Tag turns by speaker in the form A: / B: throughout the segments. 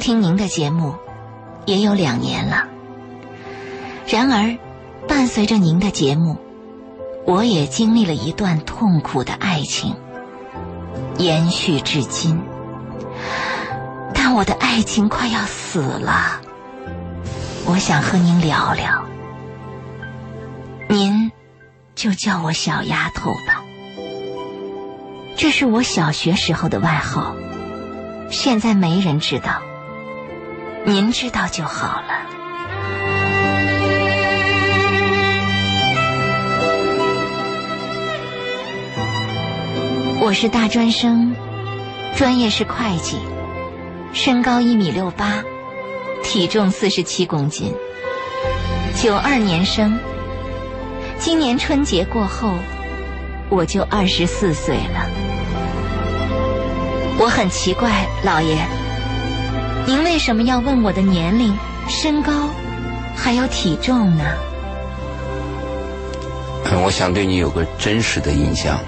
A: 听您的节目也有两年了。然而，伴随着您的节目，我也经历了一段痛苦的爱情，延续至今。但我的爱情快要死了，我想和您聊聊。您就叫我小丫头吧。这是我小学时候的外号，现在没人知道，您知道就好了。我是大专生，专业是会计，身高一米六八，体重四十七公斤，九二年生。今年春节过后，我就二十四岁了。我很奇怪，老爷，您为什么要问我的年龄、身高，还有体重呢？
B: 嗯，我想对你有个真实的印象，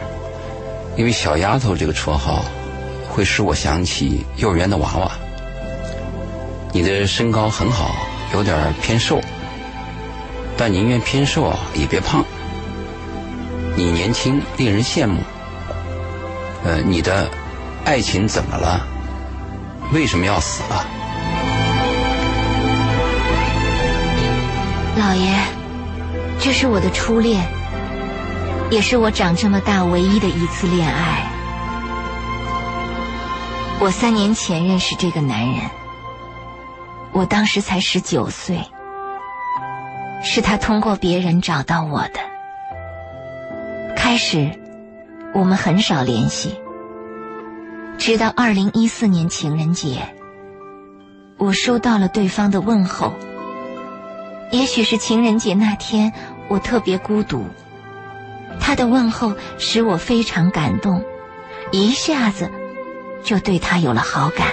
B: 因为“小丫头”这个绰号，会使我想起幼儿园的娃娃。你的身高很好，有点偏瘦，但宁愿偏瘦，也别胖。你年轻，令人羡慕。呃，你的。爱情怎么了？为什么要死了？
A: 老爷，这是我的初恋，也是我长这么大唯一的一次恋爱。我三年前认识这个男人，我当时才十九岁，是他通过别人找到我的。开始，我们很少联系。直到二零一四年情人节，我收到了对方的问候。也许是情人节那天我特别孤独，他的问候使我非常感动，一下子就对他有了好感。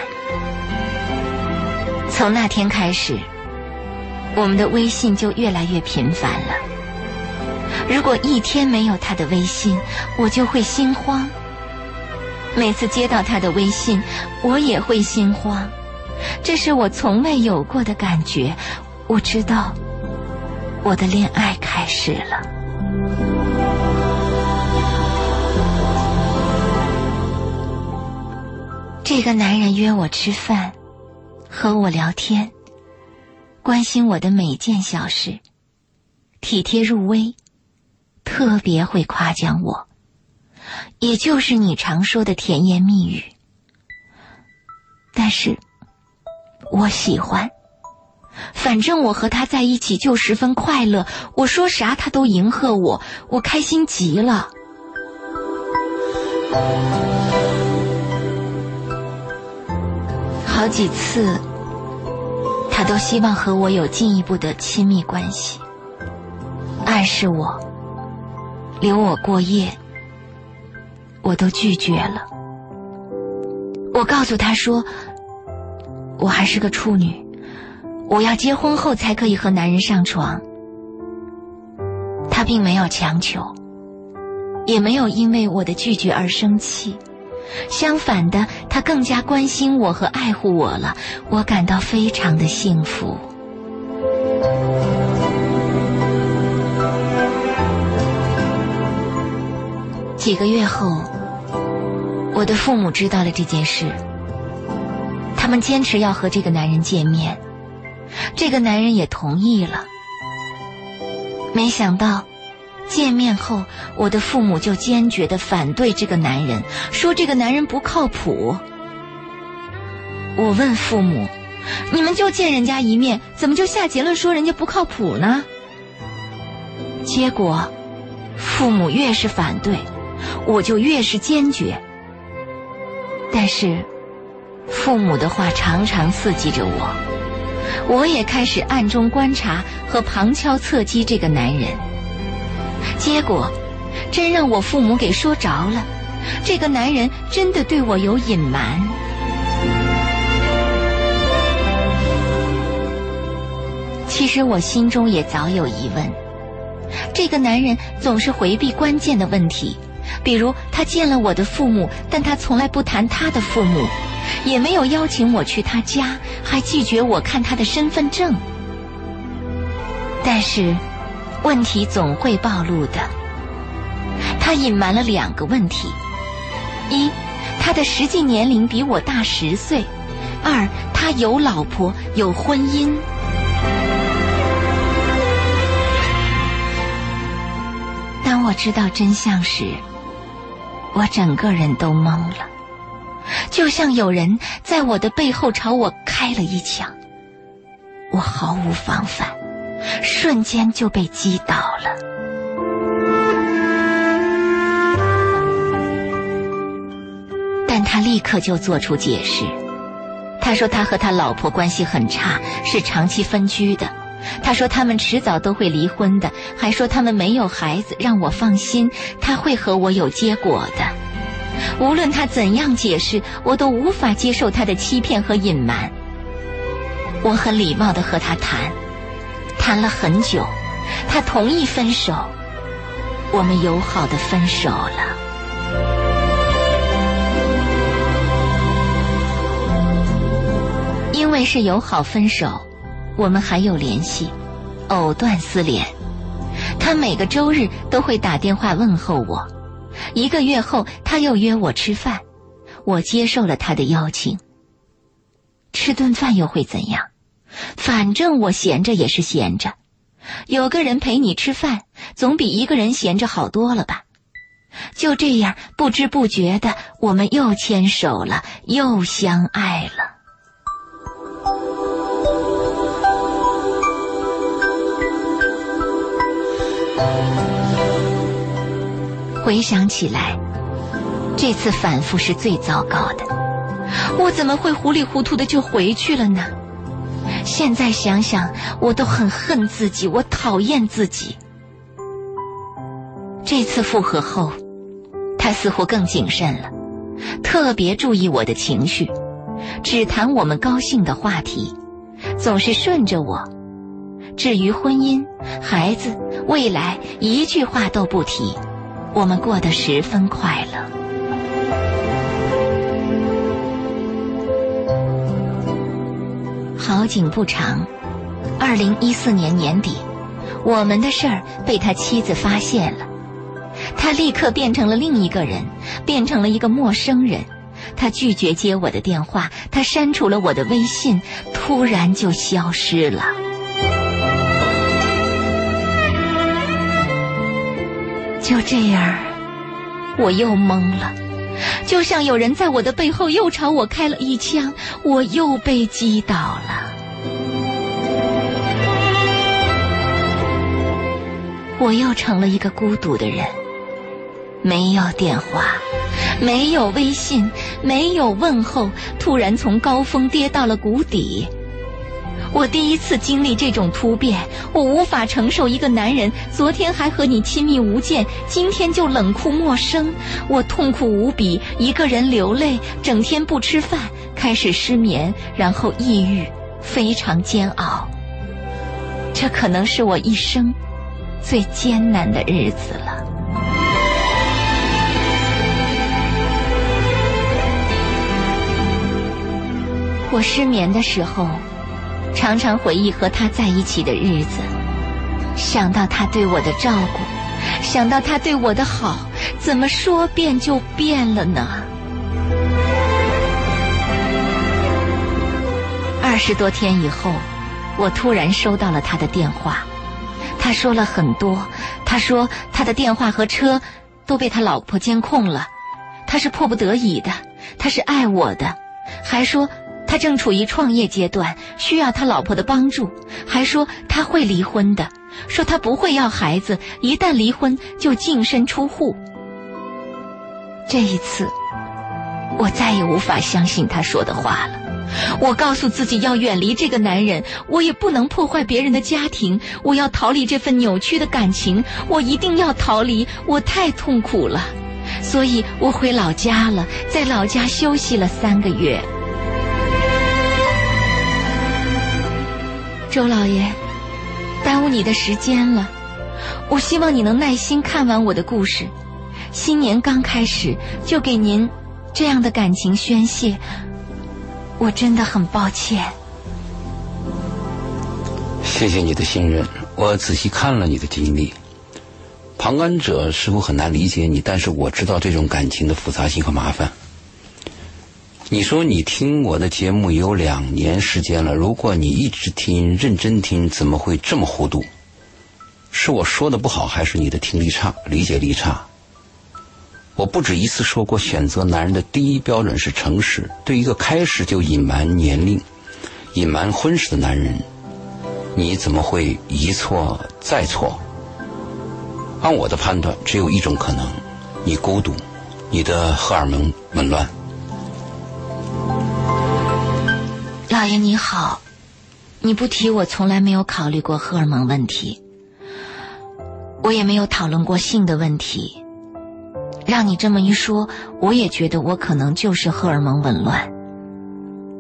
A: 从那天开始，我们的微信就越来越频繁了。如果一天没有他的微信，我就会心慌。每次接到他的微信，我也会心慌，这是我从未有过的感觉。我知道，我的恋爱开始了。这个男人约我吃饭，和我聊天，关心我的每件小事，体贴入微，特别会夸奖我。也就是你常说的甜言蜜语，但是，我喜欢。反正我和他在一起就十分快乐，我说啥他都迎合我，我开心极了。好几次，他都希望和我有进一步的亲密关系，暗示我，留我过夜。我都拒绝了。我告诉他说，我还是个处女，我要结婚后才可以和男人上床。他并没有强求，也没有因为我的拒绝而生气，相反的，他更加关心我和爱护我了。我感到非常的幸福。几个月后，我的父母知道了这件事，他们坚持要和这个男人见面，这个男人也同意了。没想到，见面后，我的父母就坚决的反对这个男人，说这个男人不靠谱。我问父母：“你们就见人家一面，怎么就下结论说人家不靠谱呢？”结果，父母越是反对。我就越是坚决，但是父母的话常常刺激着我，我也开始暗中观察和旁敲侧击这个男人。结果，真让我父母给说着了，这个男人真的对我有隐瞒。其实我心中也早有疑问，这个男人总是回避关键的问题。比如他见了我的父母，但他从来不谈他的父母，也没有邀请我去他家，还拒绝我看他的身份证。但是，问题总会暴露的。他隐瞒了两个问题：一，他的实际年龄比我大十岁；二，他有老婆，有婚姻。当我知道真相时，我整个人都懵了，就像有人在我的背后朝我开了一枪，我毫无防范，瞬间就被击倒了。但他立刻就做出解释，他说他和他老婆关系很差，是长期分居的。他说他们迟早都会离婚的，还说他们没有孩子，让我放心，他会和我有结果的。无论他怎样解释，我都无法接受他的欺骗和隐瞒。我很礼貌地和他谈，谈了很久，他同意分手，我们友好的分手了。因为是友好分手。我们还有联系，藕断丝连。他每个周日都会打电话问候我，一个月后他又约我吃饭，我接受了他的邀请。吃顿饭又会怎样？反正我闲着也是闲着，有个人陪你吃饭，总比一个人闲着好多了吧？就这样，不知不觉的，我们又牵手了，又相爱了。回想起来，这次反复是最糟糕的。我怎么会糊里糊涂的就回去了呢？现在想想，我都很恨自己，我讨厌自己。这次复合后，他似乎更谨慎了，特别注意我的情绪，只谈我们高兴的话题，总是顺着我。至于婚姻、孩子、未来，一句话都不提。我们过得十分快乐。好景不长，二零一四年年底，我们的事儿被他妻子发现了，他立刻变成了另一个人，变成了一个陌生人。他拒绝接我的电话，他删除了我的微信，突然就消失了。就这样，我又懵了，就像有人在我的背后又朝我开了一枪，我又被击倒了。我又成了一个孤独的人，没有电话，没有微信，没有问候，突然从高峰跌到了谷底。我第一次经历这种突变，我无法承受一个男人昨天还和你亲密无间，今天就冷酷陌生。我痛苦无比，一个人流泪，整天不吃饭，开始失眠，然后抑郁，非常煎熬。这可能是我一生最艰难的日子了。我失眠的时候。常常回忆和他在一起的日子，想到他对我的照顾，想到他对我的好，怎么说变就变了呢？二十多天以后，我突然收到了他的电话，他说了很多。他说他的电话和车都被他老婆监控了，他是迫不得已的，他是爱我的，还说。他正处于创业阶段，需要他老婆的帮助，还说他会离婚的，说他不会要孩子，一旦离婚就净身出户。这一次，我再也无法相信他说的话了。我告诉自己要远离这个男人，我也不能破坏别人的家庭，我要逃离这份扭曲的感情，我一定要逃离，我太痛苦了，所以我回老家了，在老家休息了三个月。周老爷，耽误你的时间了。我希望你能耐心看完我的故事。新年刚开始就给您这样的感情宣泄，我真的很抱歉。
B: 谢谢你的信任，我仔细看了你的经历。旁观者似乎很难理解你，但是我知道这种感情的复杂性和麻烦。你说你听我的节目有两年时间了，如果你一直听、认真听，怎么会这么糊涂？是我说的不好，还是你的听力差、理解力差？我不止一次说过，选择男人的第一标准是诚实。对一个开始就隐瞒年龄、隐瞒婚史的男人，你怎么会一错再错？按我的判断，只有一种可能：你孤独，你的荷尔蒙紊乱。
A: 老爷你好，你不提我从来没有考虑过荷尔蒙问题，我也没有讨论过性的问题。让你这么一说，我也觉得我可能就是荷尔蒙紊乱。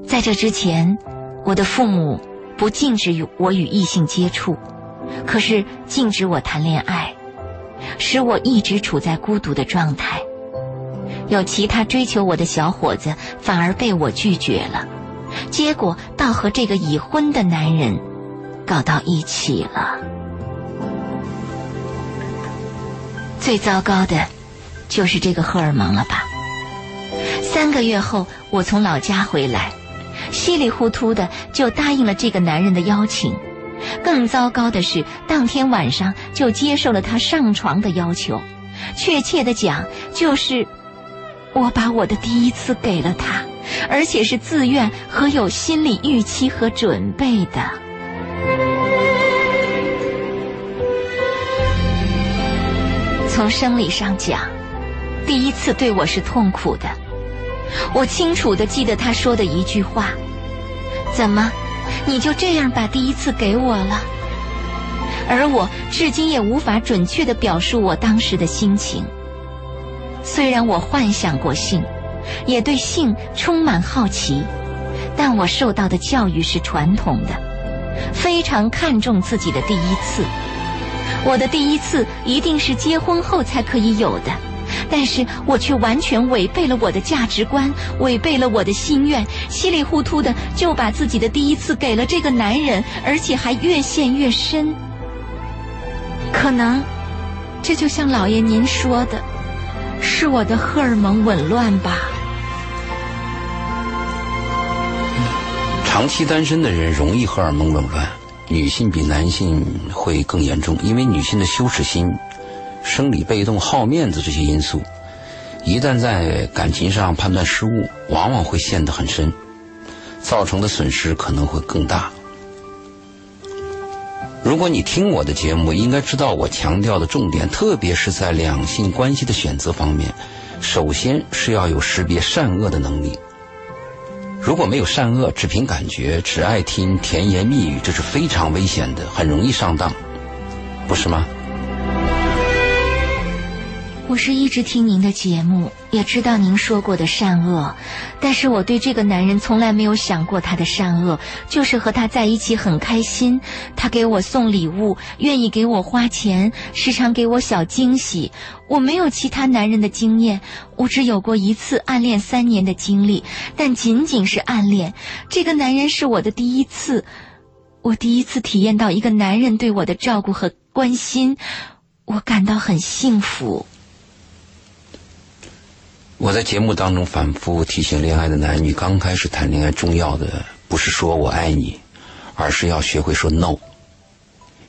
A: 在这之前，我的父母不禁止与我与异性接触，可是禁止我谈恋爱。使我一直处在孤独的状态，有其他追求我的小伙子反而被我拒绝了，结果倒和这个已婚的男人搞到一起了。最糟糕的，就是这个荷尔蒙了吧？三个月后，我从老家回来，稀里糊涂的就答应了这个男人的邀请。更糟糕的是，当天晚上就接受了他上床的要求。确切的讲，就是我把我的第一次给了他，而且是自愿和有心理预期和准备的。从生理上讲，第一次对我是痛苦的。我清楚的记得他说的一句话：“怎么？”你就这样把第一次给我了，而我至今也无法准确的表述我当时的心情。虽然我幻想过性，也对性充满好奇，但我受到的教育是传统的，非常看重自己的第一次。我的第一次一定是结婚后才可以有的。但是我却完全违背了我的价值观，违背了我的心愿，稀里糊涂的就把自己的第一次给了这个男人，而且还越陷越深。可能，这就像老爷您说的，是我的荷尔蒙紊乱吧。
B: 长期单身的人容易荷尔蒙紊乱，女性比男性会更严重，因为女性的羞耻心。生理被动、好面子这些因素，一旦在感情上判断失误，往往会陷得很深，造成的损失可能会更大。如果你听我的节目，应该知道我强调的重点，特别是在两性关系的选择方面，首先是要有识别善恶的能力。如果没有善恶，只凭感觉，只爱听甜言蜜语，这是非常危险的，很容易上当，不是吗？
A: 我是一直听您的节目，也知道您说过的善恶，但是我对这个男人从来没有想过他的善恶，就是和他在一起很开心，他给我送礼物，愿意给我花钱，时常给我小惊喜。我没有其他男人的经验，我只有过一次暗恋三年的经历，但仅仅是暗恋。这个男人是我的第一次，我第一次体验到一个男人对我的照顾和关心，我感到很幸福。
B: 我在节目当中反复提醒恋爱的男女，刚开始谈恋爱重要的不是说我爱你，而是要学会说 no。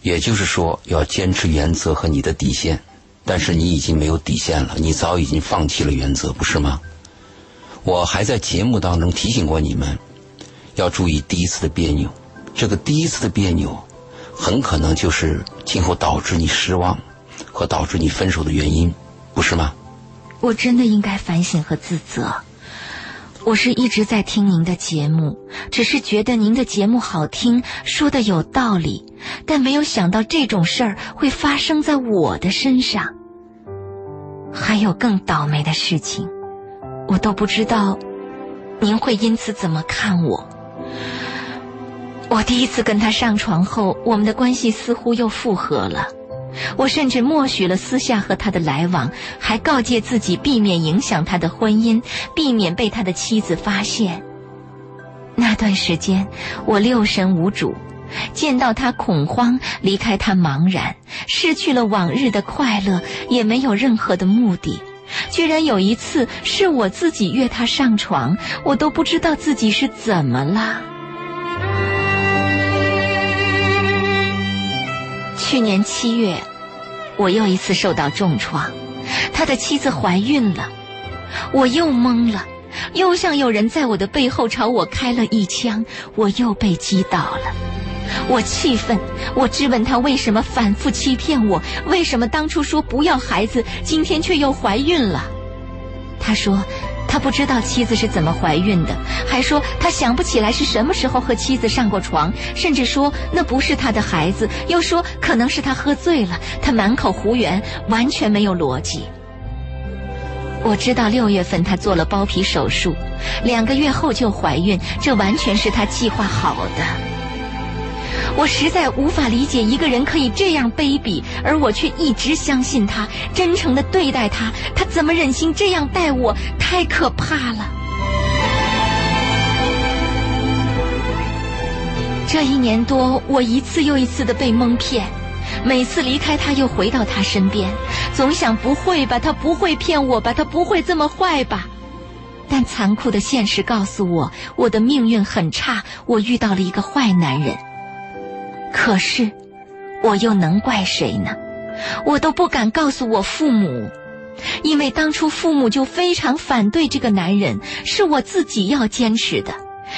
B: 也就是说，要坚持原则和你的底线。但是你已经没有底线了，你早已经放弃了原则，不是吗？我还在节目当中提醒过你们，要注意第一次的别扭。这个第一次的别扭，很可能就是今后导致你失望和导致你分手的原因，不是吗？
A: 我真的应该反省和自责。我是一直在听您的节目，只是觉得您的节目好听，说的有道理，但没有想到这种事儿会发生在我的身上。还有更倒霉的事情，我都不知道，您会因此怎么看我？我第一次跟他上床后，我们的关系似乎又复合了。我甚至默许了私下和他的来往，还告诫自己避免影响他的婚姻，避免被他的妻子发现。那段时间，我六神无主，见到他恐慌，离开他茫然，失去了往日的快乐，也没有任何的目的。居然有一次是我自己约他上床，我都不知道自己是怎么了。去年七月，我又一次受到重创，他的妻子怀孕了，我又懵了，又像有人在我的背后朝我开了一枪，我又被击倒了。我气愤，我质问他为什么反复欺骗我，为什么当初说不要孩子，今天却又怀孕了？他说。他不知道妻子是怎么怀孕的，还说他想不起来是什么时候和妻子上过床，甚至说那不是他的孩子，又说可能是他喝醉了。他满口胡言，完全没有逻辑。我知道六月份他做了包皮手术，两个月后就怀孕，这完全是他计划好的。我实在无法理解一个人可以这样卑鄙，而我却一直相信他，真诚的对待他。他怎么忍心这样待我？太可怕了！这一年多，我一次又一次的被蒙骗，每次离开他又回到他身边，总想不会吧，他不会骗我吧，他不会这么坏吧？但残酷的现实告诉我，我的命运很差，我遇到了一个坏男人。可是，我又能怪谁呢？我都不敢告诉我父母，因为当初父母就非常反对这个男人，是我自己要坚持的。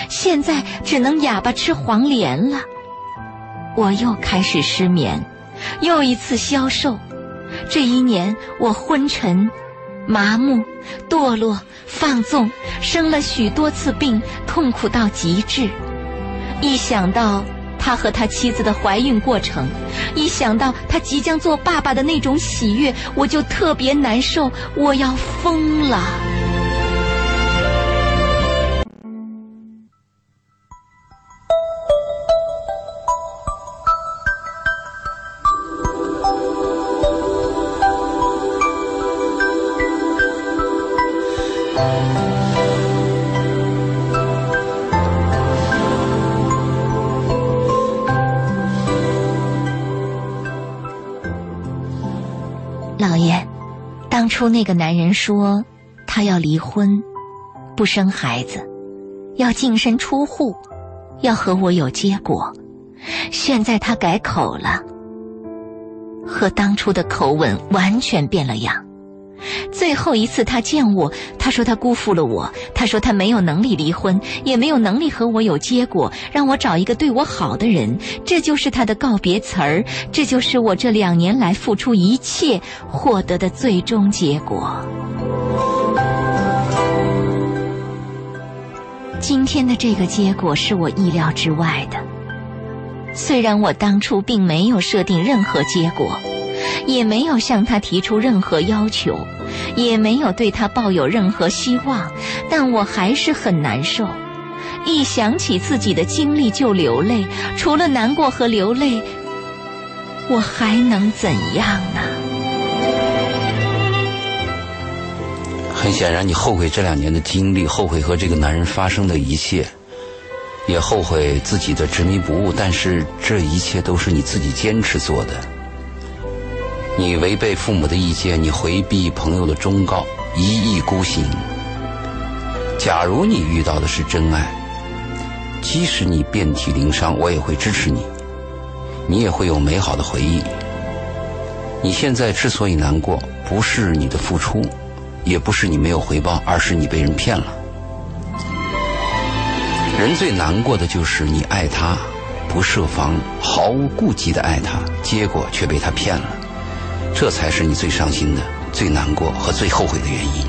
A: 现在只能哑巴吃黄连了。我又开始失眠，又一次消瘦。这一年，我昏沉、麻木、堕落、放纵，生了许多次病，痛苦到极致。一想到……他和他妻子的怀孕过程，一想到他即将做爸爸的那种喜悦，我就特别难受，我要疯了。那个男人说，他要离婚，不生孩子，要净身出户，要和我有结果。现在他改口了，和当初的口吻完全变了样。最后一次他见我，他说他辜负了我，他说他没有能力离婚，也没有能力和我有结果，让我找一个对我好的人。这就是他的告别词儿，这就是我这两年来付出一切获得的最终结果。今天的这个结果是我意料之外的，虽然我当初并没有设定任何结果。也没有向他提出任何要求，也没有对他抱有任何希望，但我还是很难受。一想起自己的经历就流泪，除了难过和流泪，我还能怎样呢？
B: 很显然，你后悔这两年的经历，后悔和这个男人发生的一切，也后悔自己的执迷不悟。但是，这一切都是你自己坚持做的。你违背父母的意见，你回避朋友的忠告，一意孤行。假如你遇到的是真爱，即使你遍体鳞伤，我也会支持你，你也会有美好的回忆。你现在之所以难过，不是你的付出，也不是你没有回报，而是你被人骗了。人最难过的就是你爱他，不设防，毫无顾忌的爱他，结果却被他骗了。这才是你最伤心的、最难过和最后悔的原因。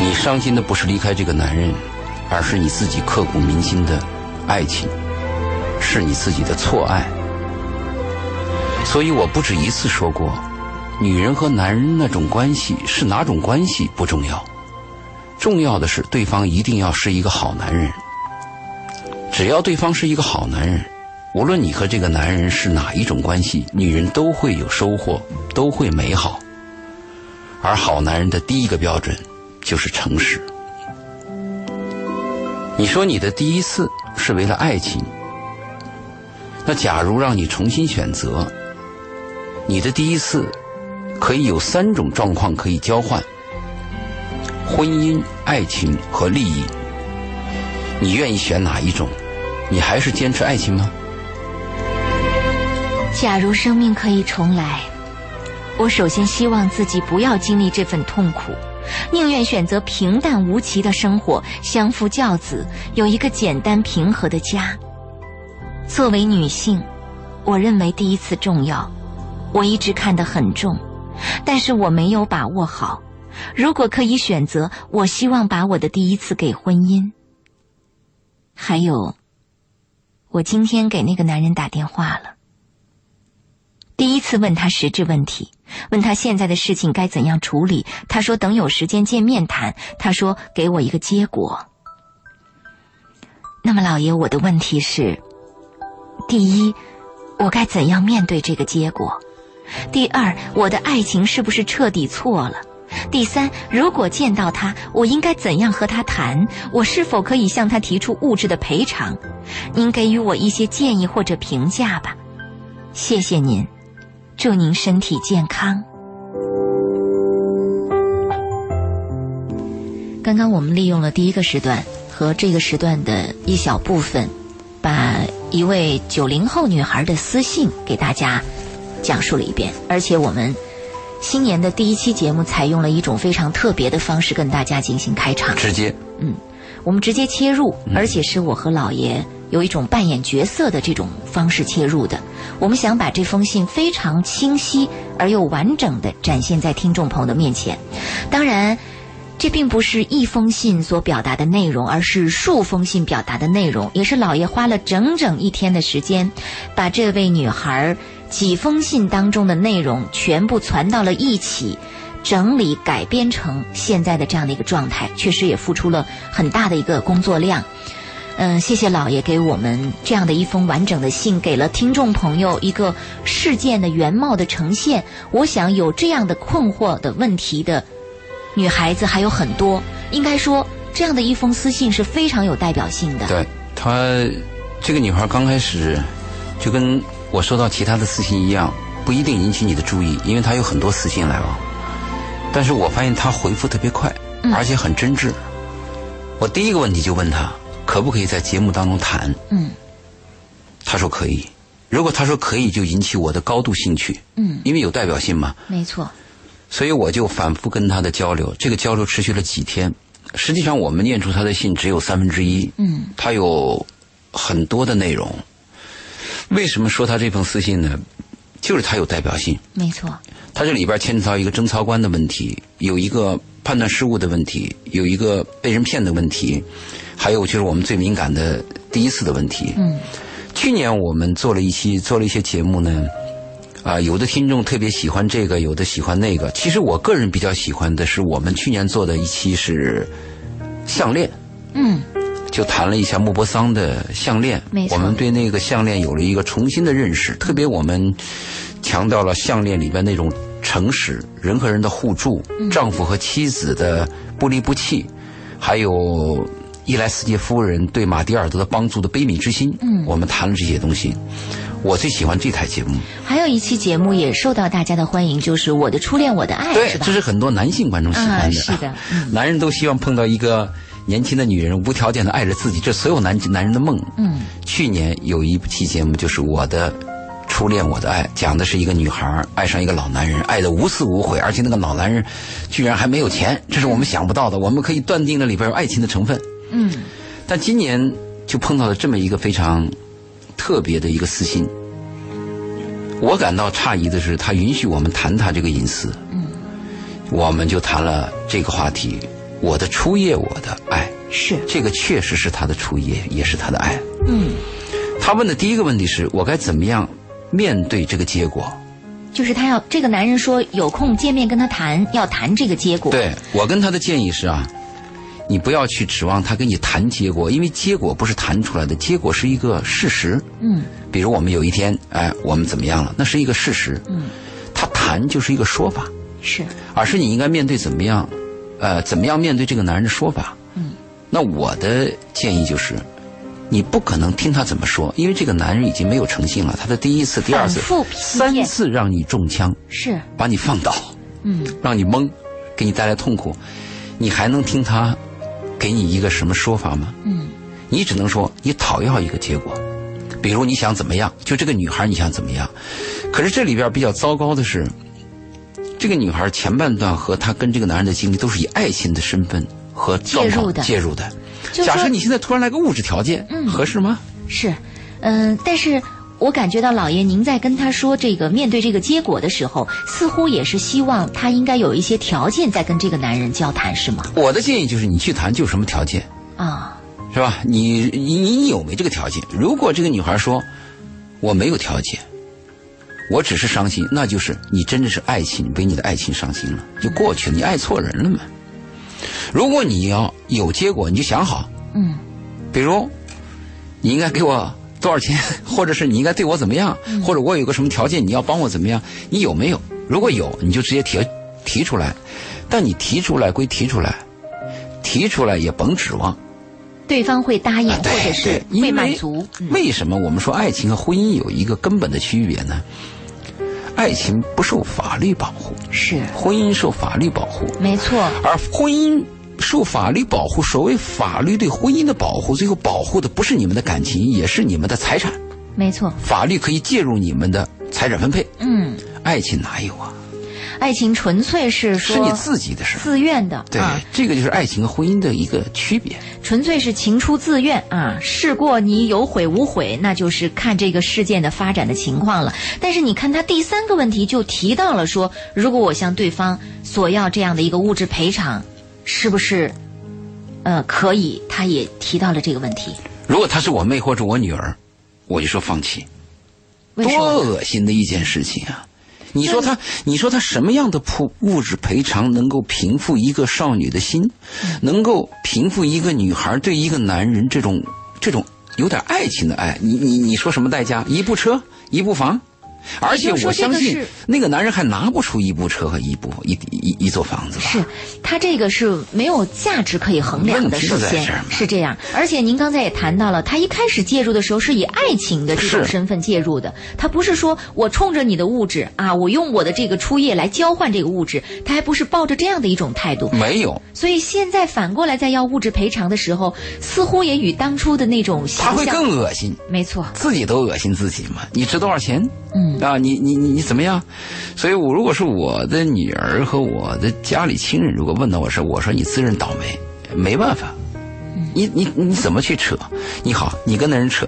B: 你伤心的不是离开这个男人，而是你自己刻骨铭心的爱情，是你自己的错爱。所以我不止一次说过，女人和男人那种关系是哪种关系不重要，重要的是对方一定要是一个好男人。只要对方是一个好男人，无论你和这个男人是哪一种关系，女人都会有收获，都会美好。而好男人的第一个标准就是诚实。你说你的第一次是为了爱情，那假如让你重新选择，你的第一次可以有三种状况可以交换：婚姻、爱情和利益。你愿意选哪一种？你还是坚持爱情吗？
A: 假如生命可以重来，我首先希望自己不要经历这份痛苦，宁愿选择平淡无奇的生活，相夫教子，有一个简单平和的家。作为女性，我认为第一次重要，我一直看得很重，但是我没有把握好。如果可以选择，我希望把我的第一次给婚姻。还有，我今天给那个男人打电话了。第一次问他实质问题，问他现在的事情该怎样处理。他说等有时间见面谈。他说给我一个结果。那么，老爷，我的问题是：第一，我该怎样面对这个结果？第二，我的爱情是不是彻底错了？第三，如果见到他，我应该怎样和他谈？我是否可以向他提出物质的赔偿？您给予我一些建议或者评价吧。谢谢您，祝您身体健康。刚刚我们利用了第一个时段和这个时段的一小部分，把一位九零后女孩的私信给大家讲述了一遍，而且我们。新年的第一期节目采用了一种非常特别的方式跟大家进行开场，
B: 直接，
A: 嗯，我们直接切入，而且是我和老爷有一种扮演角色的这种方式切入的。我们想把这封信非常清晰而又完整的展现在听众朋友的面前。当然，这并不是一封信所表达的内容，而是数封信表达的内容，也是老爷花了整整一天的时间，把这位女孩。几封信当中的内容全部传到了一起，整理改编成现在的这样的一个状态，确实也付出了很大的一个工作量。嗯，谢谢老爷给我们这样的一封完整的信，给了听众朋友一个事件的原貌的呈现。我想有这样的困惑的问题的女孩子还有很多，应该说这样的一封私信是非常有代表性的。
B: 对，她这个女孩刚开始就跟。我收到其他的私信一样，不一定引起你的注意，因为她有很多私信来往。但是我发现她回复特别快，而且很真挚。我第一个问题就问他，可不可以在节目当中谈？嗯，他说可以。如果他说可以，就引起我的高度兴趣。嗯，因为有代表性嘛。
A: 没错。
B: 所以我就反复跟他的交流，这个交流持续了几天。实际上，我们念出他的信只有三分之一。嗯，他有很多的内容。为什么说他这封私信呢？就是他有代表性。
A: 没错。
B: 他这里边牵扯到一个贞操观的问题，有一个判断失误的问题，有一个被人骗的问题，还有就是我们最敏感的第一次的问题。嗯。去年我们做了一期做了一些节目呢，啊，有的听众特别喜欢这个，有的喜欢那个。其实我个人比较喜欢的是我们去年做的一期是项链。嗯。就谈了一下莫泊桑的项链，我们对那个项链有了一个重新的认识。特别我们强调了项链里边那种诚实、人和人的互助、丈夫和妻子的不离不弃，还有伊莱斯杰夫人对马蒂尔德的帮助的悲悯之心。嗯，我们谈了这些东西。我最喜欢这台节目。
A: 还有一期节目也受到大家的欢迎，就是《我的初恋我的爱》，
B: 对，这是很多男性观众喜欢的。
A: 是的，
B: 男人都希望碰到一个。年轻的女人无条件的爱着自己，这所有男男人的梦。嗯，去年有一期节目就是我的初恋，我的爱，讲的是一个女孩爱上一个老男人，爱的无私无悔，而且那个老男人居然还没有钱，这是我们想不到的。我们可以断定那里边有爱情的成分。嗯，但今年就碰到了这么一个非常特别的一个私信，我感到诧异的是，他允许我们谈他这个隐私。嗯，我们就谈了这个话题。我的初夜，我的爱
A: 是
B: 这个，确实是他的初夜，也是他的爱。嗯，他问的第一个问题是我该怎么样面对这个结果？
A: 就是他要这个男人说有空见面跟他谈，要谈这个结果。
B: 对我跟他的建议是啊，你不要去指望他跟你谈结果，因为结果不是谈出来的，结果是一个事实。
A: 嗯
B: 比如我们有一天，哎，我们怎么样了，那是一个事实。
A: 嗯，
B: 他谈就是一个说法，
A: 是，
B: 而是你应该面对怎么样，呃，怎么样面对这个男人的说法。
A: 嗯，
B: 那我的建议就是，你不可能听他怎么说，因为这个男人已经没有诚信了。他的第一次、第二次、三次让你中枪，
A: 是，
B: 把你放倒，
A: 嗯
B: 让你懵，给你带来痛苦，你还能听他给你一个什么说法吗？
A: 嗯
B: 你只能说你讨要一个结果，比如你想怎么样，就这个女孩你想怎么样。可是这里边比较糟糕的是，这个女孩前半段和她跟这个男人的经历都是以爱情的身份和状况
A: 介入的
B: 介入的。假设你现在突然来个物质条件，
A: 嗯
B: 合适吗？
A: 是，嗯、但是我感觉到老爷您在跟他说这个面对这个结果的时候，似乎也是希望他应该有一些条件在跟这个男人交谈，是吗？
B: 我的建议就是你去谈就什么条件，
A: 啊，
B: 是吧？你你你有没这个条件？如果这个女孩说我没有条件，我只是伤心，那就是你真的是爱情被你的爱情伤心了，就过去了，你爱错人了嘛。如果你要有结果，你就想好，
A: 嗯
B: 比如你应该给我多少钱，或者是你应该对我怎么样，或者我有个什么条件，你要帮我怎么样，你有没有？如果有，你就直接提提出来。但你提出来归提出来，提出来也甭指望。
A: 对方会答应，
B: 啊
A: 或者是会满足。嗯
B: 为什么我们说爱情和婚姻有一个根本的区别呢？爱情不受法律保护，
A: 是，
B: 婚姻受法律保护，
A: 没错，
B: 而婚姻受法律保护。所谓法律对婚姻的保护，最后保护的不是你们的感情，也是你们的财产。
A: 没错。
B: 法律可以介入你们的财产分配，
A: 嗯，
B: 爱情哪有啊？
A: 爱情纯粹是说
B: 是你自己的事儿。
A: 自愿的
B: 对
A: 啊，，
B: 这个就是爱情和婚姻的一个区别。
A: 纯粹是情出自愿啊。事过你有悔无悔，那就是看这个事件的发展的情况了。但是你看他第三个问题就提到了说，如果我向对方索要这样的一个物质赔偿，是不是呃可以？他也提到了这个问题。
B: 如果她是我妹或者我女儿，我就说放弃。多？恶心的一件事情啊！你说他，你说他什么样的物物质赔偿能够平复一个少女的心，
A: 嗯
B: 能够平复一个女孩对一个男人这种这种有点爱情的爱？你你你说什么代价？一部车，一部房，而且我相信那个男人还拿不出一部车和一部一一一座房子吧？
A: 是他这个是没有价值可以衡量的，首先是这样。而且您刚才也谈到了，他一开始介入的时候是以爱情的这种身份介入的，他不是说我冲着你的物质啊，我用我的这个初夜来交换这个物质，他还不是抱着这样的一种态度。
B: 没有，
A: 所以现在反过来在要物质赔偿的时候，似乎也与当初的那种
B: 他会更恶心，
A: 没错，
B: 自己都恶心自己嘛。你值多少钱？
A: 嗯
B: 啊，你你你你怎么样？所以我如果是我的女儿和我的家里亲人，如果问到我说，我说你自认倒霉，没办法，你你你怎么去扯？你好，你跟那人扯，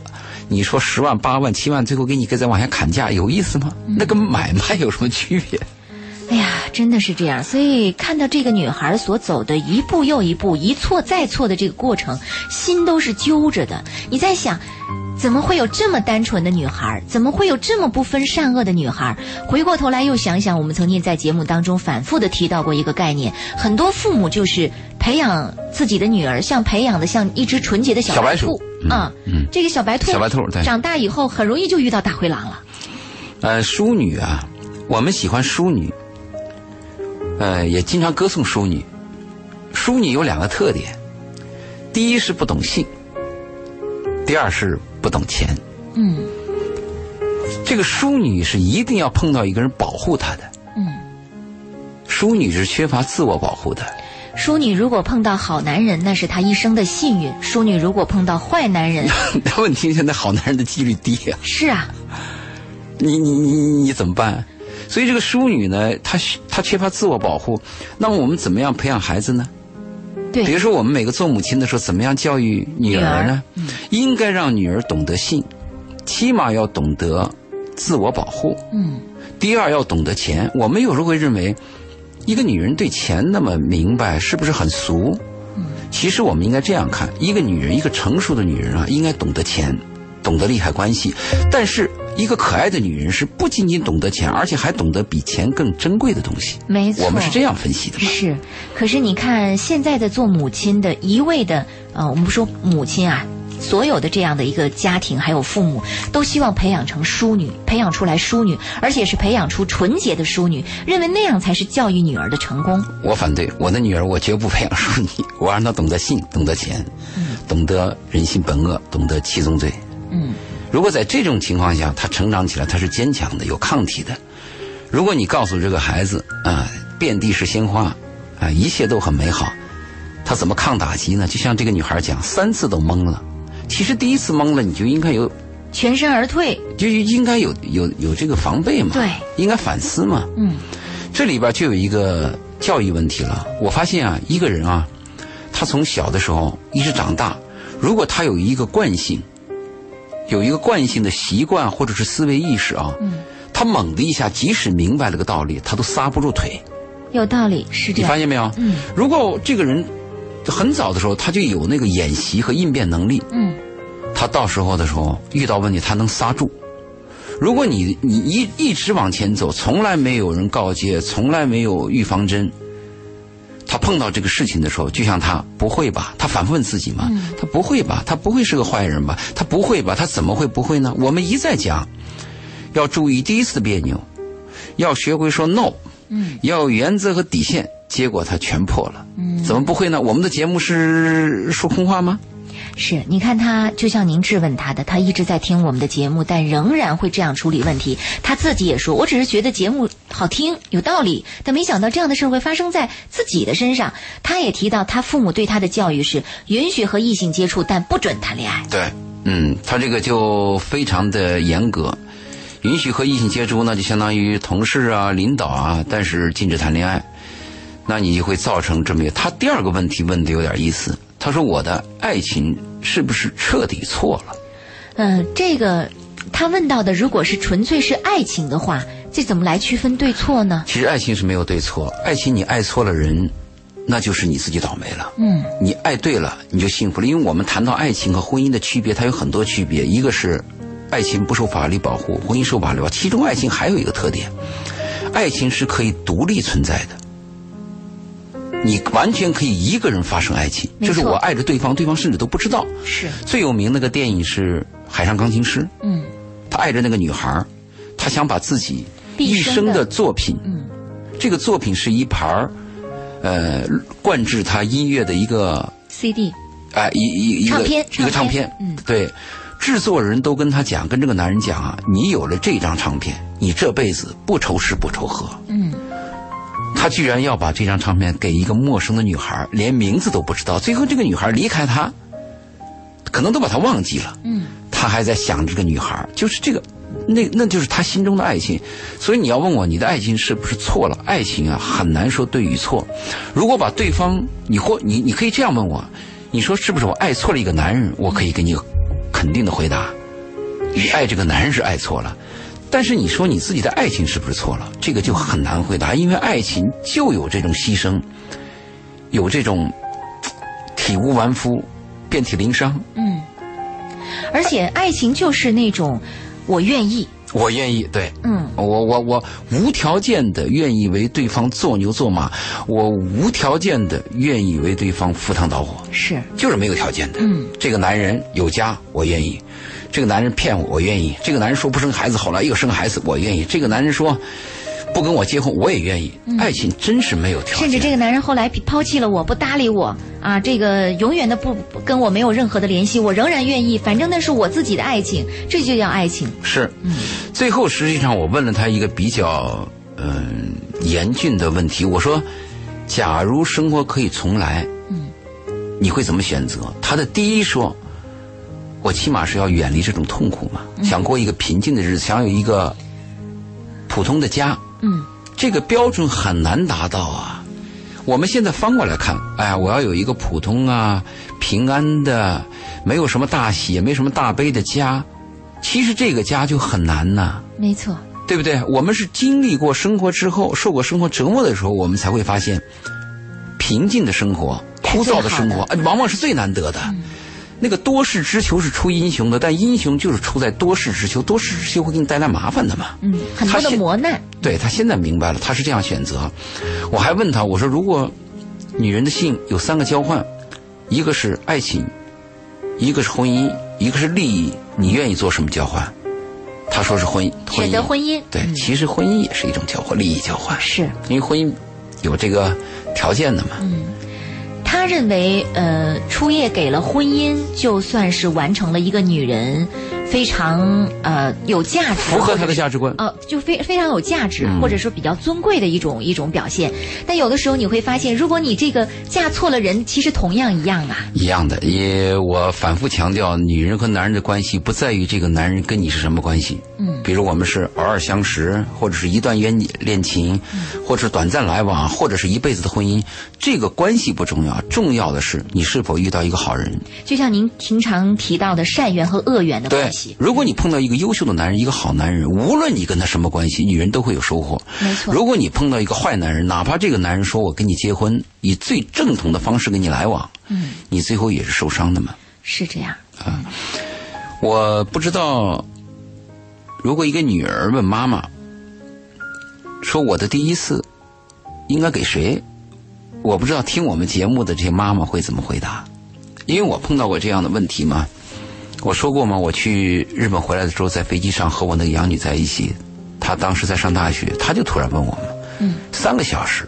B: 你说十万八万七万，最后给你给再往下砍价，有意思吗？那跟买卖有什么区别？
A: 哎呀，真的是这样。所以看到这个女孩所走的一步又一步、一错再错的这个过程，心都是揪着的。你在想，怎么会有这么单纯的女孩？怎么会有这么不分善恶的女孩？回过头来又想想，我们曾经在节目当中反复的提到过一个概念，很多父母就是培养自己的女儿，像培养的像一只纯洁的小
B: 小白
A: 兔啊。
B: 嗯
A: 这个小白兔，
B: 小白兔对
A: 长大以后很容易就遇到大灰狼了。
B: 呃，淑女啊，我们喜欢淑女，呃，也经常歌颂淑女。淑女有两个特点，第一是不懂性，第二是不懂钱。
A: 嗯
B: 这个淑女是一定要碰到一个人保护她的，
A: 嗯。
B: 淑女是缺乏自我保护的。
A: 淑女如果碰到好男人，那是她一生的幸运；淑女如果碰到坏男人，
B: 那问题现在好男人的几率低啊，
A: 是啊，
B: 你你你你怎么办？所以这个淑女呢，她她缺乏自我保护，那么我们怎么样培养孩子呢？比如，说，我们每个做母亲的时候，怎么样教育女儿呢？应该让女儿懂得性，起码要懂得自我保护。
A: 嗯
B: 第二，要懂得钱。我们有时候会认为，一个女人对钱那么明白，是不是很俗？其实我们应该这样看：一个女人，一个成熟的女人啊，应该懂得钱，懂得利害关系，但是一个可爱的女人是不仅仅懂得钱，而且还懂得比钱更珍贵的东西。
A: 没错，
B: 我们是这样分析的？
A: 是，可是你看现在的做母亲的，一味的，呃，我们不说母亲啊。所有的这样的一个家庭，还有父母，都希望培养成淑女，培养出来淑女，而且是培养出纯洁的淑女，认为那样才是教育女儿的成功。
B: 我反对，我的女儿我绝不培养淑女，我让她懂得性，懂得钱，懂得人性本恶，懂得七宗罪。
A: 嗯，
B: 如果在这种情况下，他成长起来，他是坚强的，有抗体的。如果你告诉这个孩子啊，遍地是鲜花，啊，一切都很美好，他怎么抗打击呢？就像这个女孩讲，三次都懵了。其实第一次懵了，你就应该有
A: 全身而退，
B: 就应该有有有这个防备嘛，
A: 对，
B: 应该反思嘛。
A: 嗯，
B: 这里边就有一个教育问题了。我发现啊，一个人啊，他从小的时候一直长大，如果他有一个惯性，有一个惯性的习惯或者是思维意识啊，
A: 嗯，
B: 他猛的一下，即使明白了个道理，他都刹不住腿。
A: 有道理，是这样。
B: 你发现没有？
A: 嗯，
B: 如果这个人。很早的时候，他就有那个演习和应变能力。
A: 嗯，
B: 他到时候的时候遇到问题，他能刹住。如果你你一一直往前走，从来没有人告诫，从来没有预防针，他碰到这个事情的时候，就像他不会吧？他反复问自己嘛，他不会吧？他不会是个坏人吧？他不会吧？他怎么会不会呢？我们一再讲，要注意第一次别扭，要学会说 no，
A: 嗯，
B: 要有原则和底线。结果他全破了，
A: 嗯，
B: 怎么不会呢？我们的节目是说空话吗？
A: 是，你看他就像您质问他的，他一直在听我们的节目，但仍然会这样处理问题。他自己也说，我只是觉得节目好听，有道理，但没想到这样的事会发生在自己的身上。他也提到，他父母对他的教育是允许和异性接触，但不准谈恋爱。
B: 对，嗯，他这个就非常的严格，允许和异性接触，那就相当于同事啊、领导啊，但是禁止谈恋爱。那你就会造成这么一个。他第二个问题问的有点意思，他说：“我的爱情是不是彻底错了？”
A: 嗯，这个他问到的，如果是纯粹是爱情的话，这怎么来区分对错呢？
B: 其实爱情是没有对错，爱情你爱错了人，那就是你自己倒霉了。
A: 嗯，
B: 你爱对了，你就幸福了。因为我们谈到爱情和婚姻的区别，它有很多区别。一个是爱情不受法律保护，婚姻受法律保护。其中爱情还有一个特点，爱情是可以独立存在的。你完全可以一个人发生爱情，就是我爱着对方，对方甚至都不知道。
A: 是
B: 最有名那个电影是《海上钢琴师》。
A: 嗯，
B: 他爱着那个女孩他想把自己一生的作品，
A: 嗯，
B: 这个作品是一盘呃，灌制他音乐的一个
A: CD，
B: 哎，一一一个一个唱片，
A: 嗯，
B: 对，制作人都跟他讲，跟这个男人讲啊，你有了这张唱片，你这辈子不愁吃不愁喝。
A: 嗯。
B: 他居然要把这张唱片给一个陌生的女孩，连名字都不知道。最后这个女孩离开他，可能都把他忘记了。
A: 嗯，
B: 他还在想这个女孩，就是这个，那那就是他心中的爱情。所以你要问我，你的爱情是不是错了？爱情啊，很难说对与错。如果把对方，你或你，你可以这样问我，你说是不是我爱错了一个男人？我可以给你肯定的回答，你爱这个男人是爱错了。但是你说你自己的爱情是不是错了？这个就很难回答，因为爱情就有这种牺牲，有这种体无完肤、遍体鳞伤。
A: 嗯，而且爱情就是那种我愿意，
B: 我愿意，对，
A: 嗯，
B: 我我我无条件的愿意为对方做牛做马，我无条件的愿意为对方赴汤蹈火，
A: 是，
B: 就是没有条件的。
A: 嗯，
B: 这个男人有家，我愿意。这个男人骗我，我愿意；这个男人说不生孩子，后来又生孩子，我愿意；这个男人说不跟我结婚，我也愿意。爱情真是没有条件。
A: 甚至这个男人后来抛弃了我，不搭理我啊，这个永远的不跟我没有任何的联系，我仍然愿意。反正那是我自己的爱情，这就叫爱情。
B: 是，最后实际上我问了他一个比较嗯严峻的问题，我说：假如生活可以重来，
A: 嗯，
B: 你会怎么选择？他的第一说。我起码是要远离这种痛苦嘛，想过一个平静的日子，想有一个普通的家。
A: 嗯，
B: 这个标准很难达到啊。我们现在翻过来看，哎呀，我要有一个普通啊、平安的、没有什么大喜、也没什么大悲的家，其实这个家就很难呐。
A: 没错，
B: 对不对？我们是经历过生活之后，受过生活折磨的时候，我们才会发现，平静的生活、枯燥的生活，往往是最难得的。那个多事之秋是出英雄的，但英雄就是出在多事之秋，多事之秋会给你带来麻烦的嘛。
A: 嗯，很多的磨难。
B: 对他现在明白了，他是这样选择。我还问他，我说如果女人的性有三个交换，一个是爱情，一个是婚姻，一个是利益，你愿意做什么交换？他说是婚姻，婚
A: 选择婚姻
B: 对，
A: 嗯
B: 其实婚姻也是一种交换，利益交换，
A: 是，
B: 因为婚姻有这个条件的嘛。
A: 他认为，呃，初夜给了婚姻，就算是完成了一个女人非常呃有价值，
B: 符合他的价值观。
A: 呃，就非非常有价值，
B: 嗯
A: 或者说比较尊贵的一种一种表现。但有的时候你会发现，如果你这个嫁错了人，其实同样一样啊。
B: 一样的，也我反复强调，女人和男人的关系不在于这个男人跟你是什么关系，
A: 嗯，
B: 比如我们是偶尔相识，或者是一段恋恋情，或者是短暂来往，或者是一辈子的婚姻，这个关系不重要，重要的是你是否遇到一个好人。
A: 就像您平常提到的善缘和恶缘的
B: 对
A: 关系，，
B: 如果你碰到一个优秀的男人，一个好男人，无论你跟他什么关系，女人都会有收获。
A: 没错。
B: 如果你碰到一个坏男人，哪怕这个男人说我跟你结婚，以最正统的方式跟你来往，
A: 嗯，
B: 你最后也是受伤的嘛。
A: 是这样啊。
B: 我不知道，如果一个女儿问妈妈说我的第一次应该给谁，我不知道听我们节目的这些妈妈会怎么回答，因为我碰到过这样的问题嘛。我说过吗？我去日本回来的时候，在飞机上和我那个养女在一起，她当时在上大学，她就突然问我嘛，
A: 嗯，
B: 三个小时，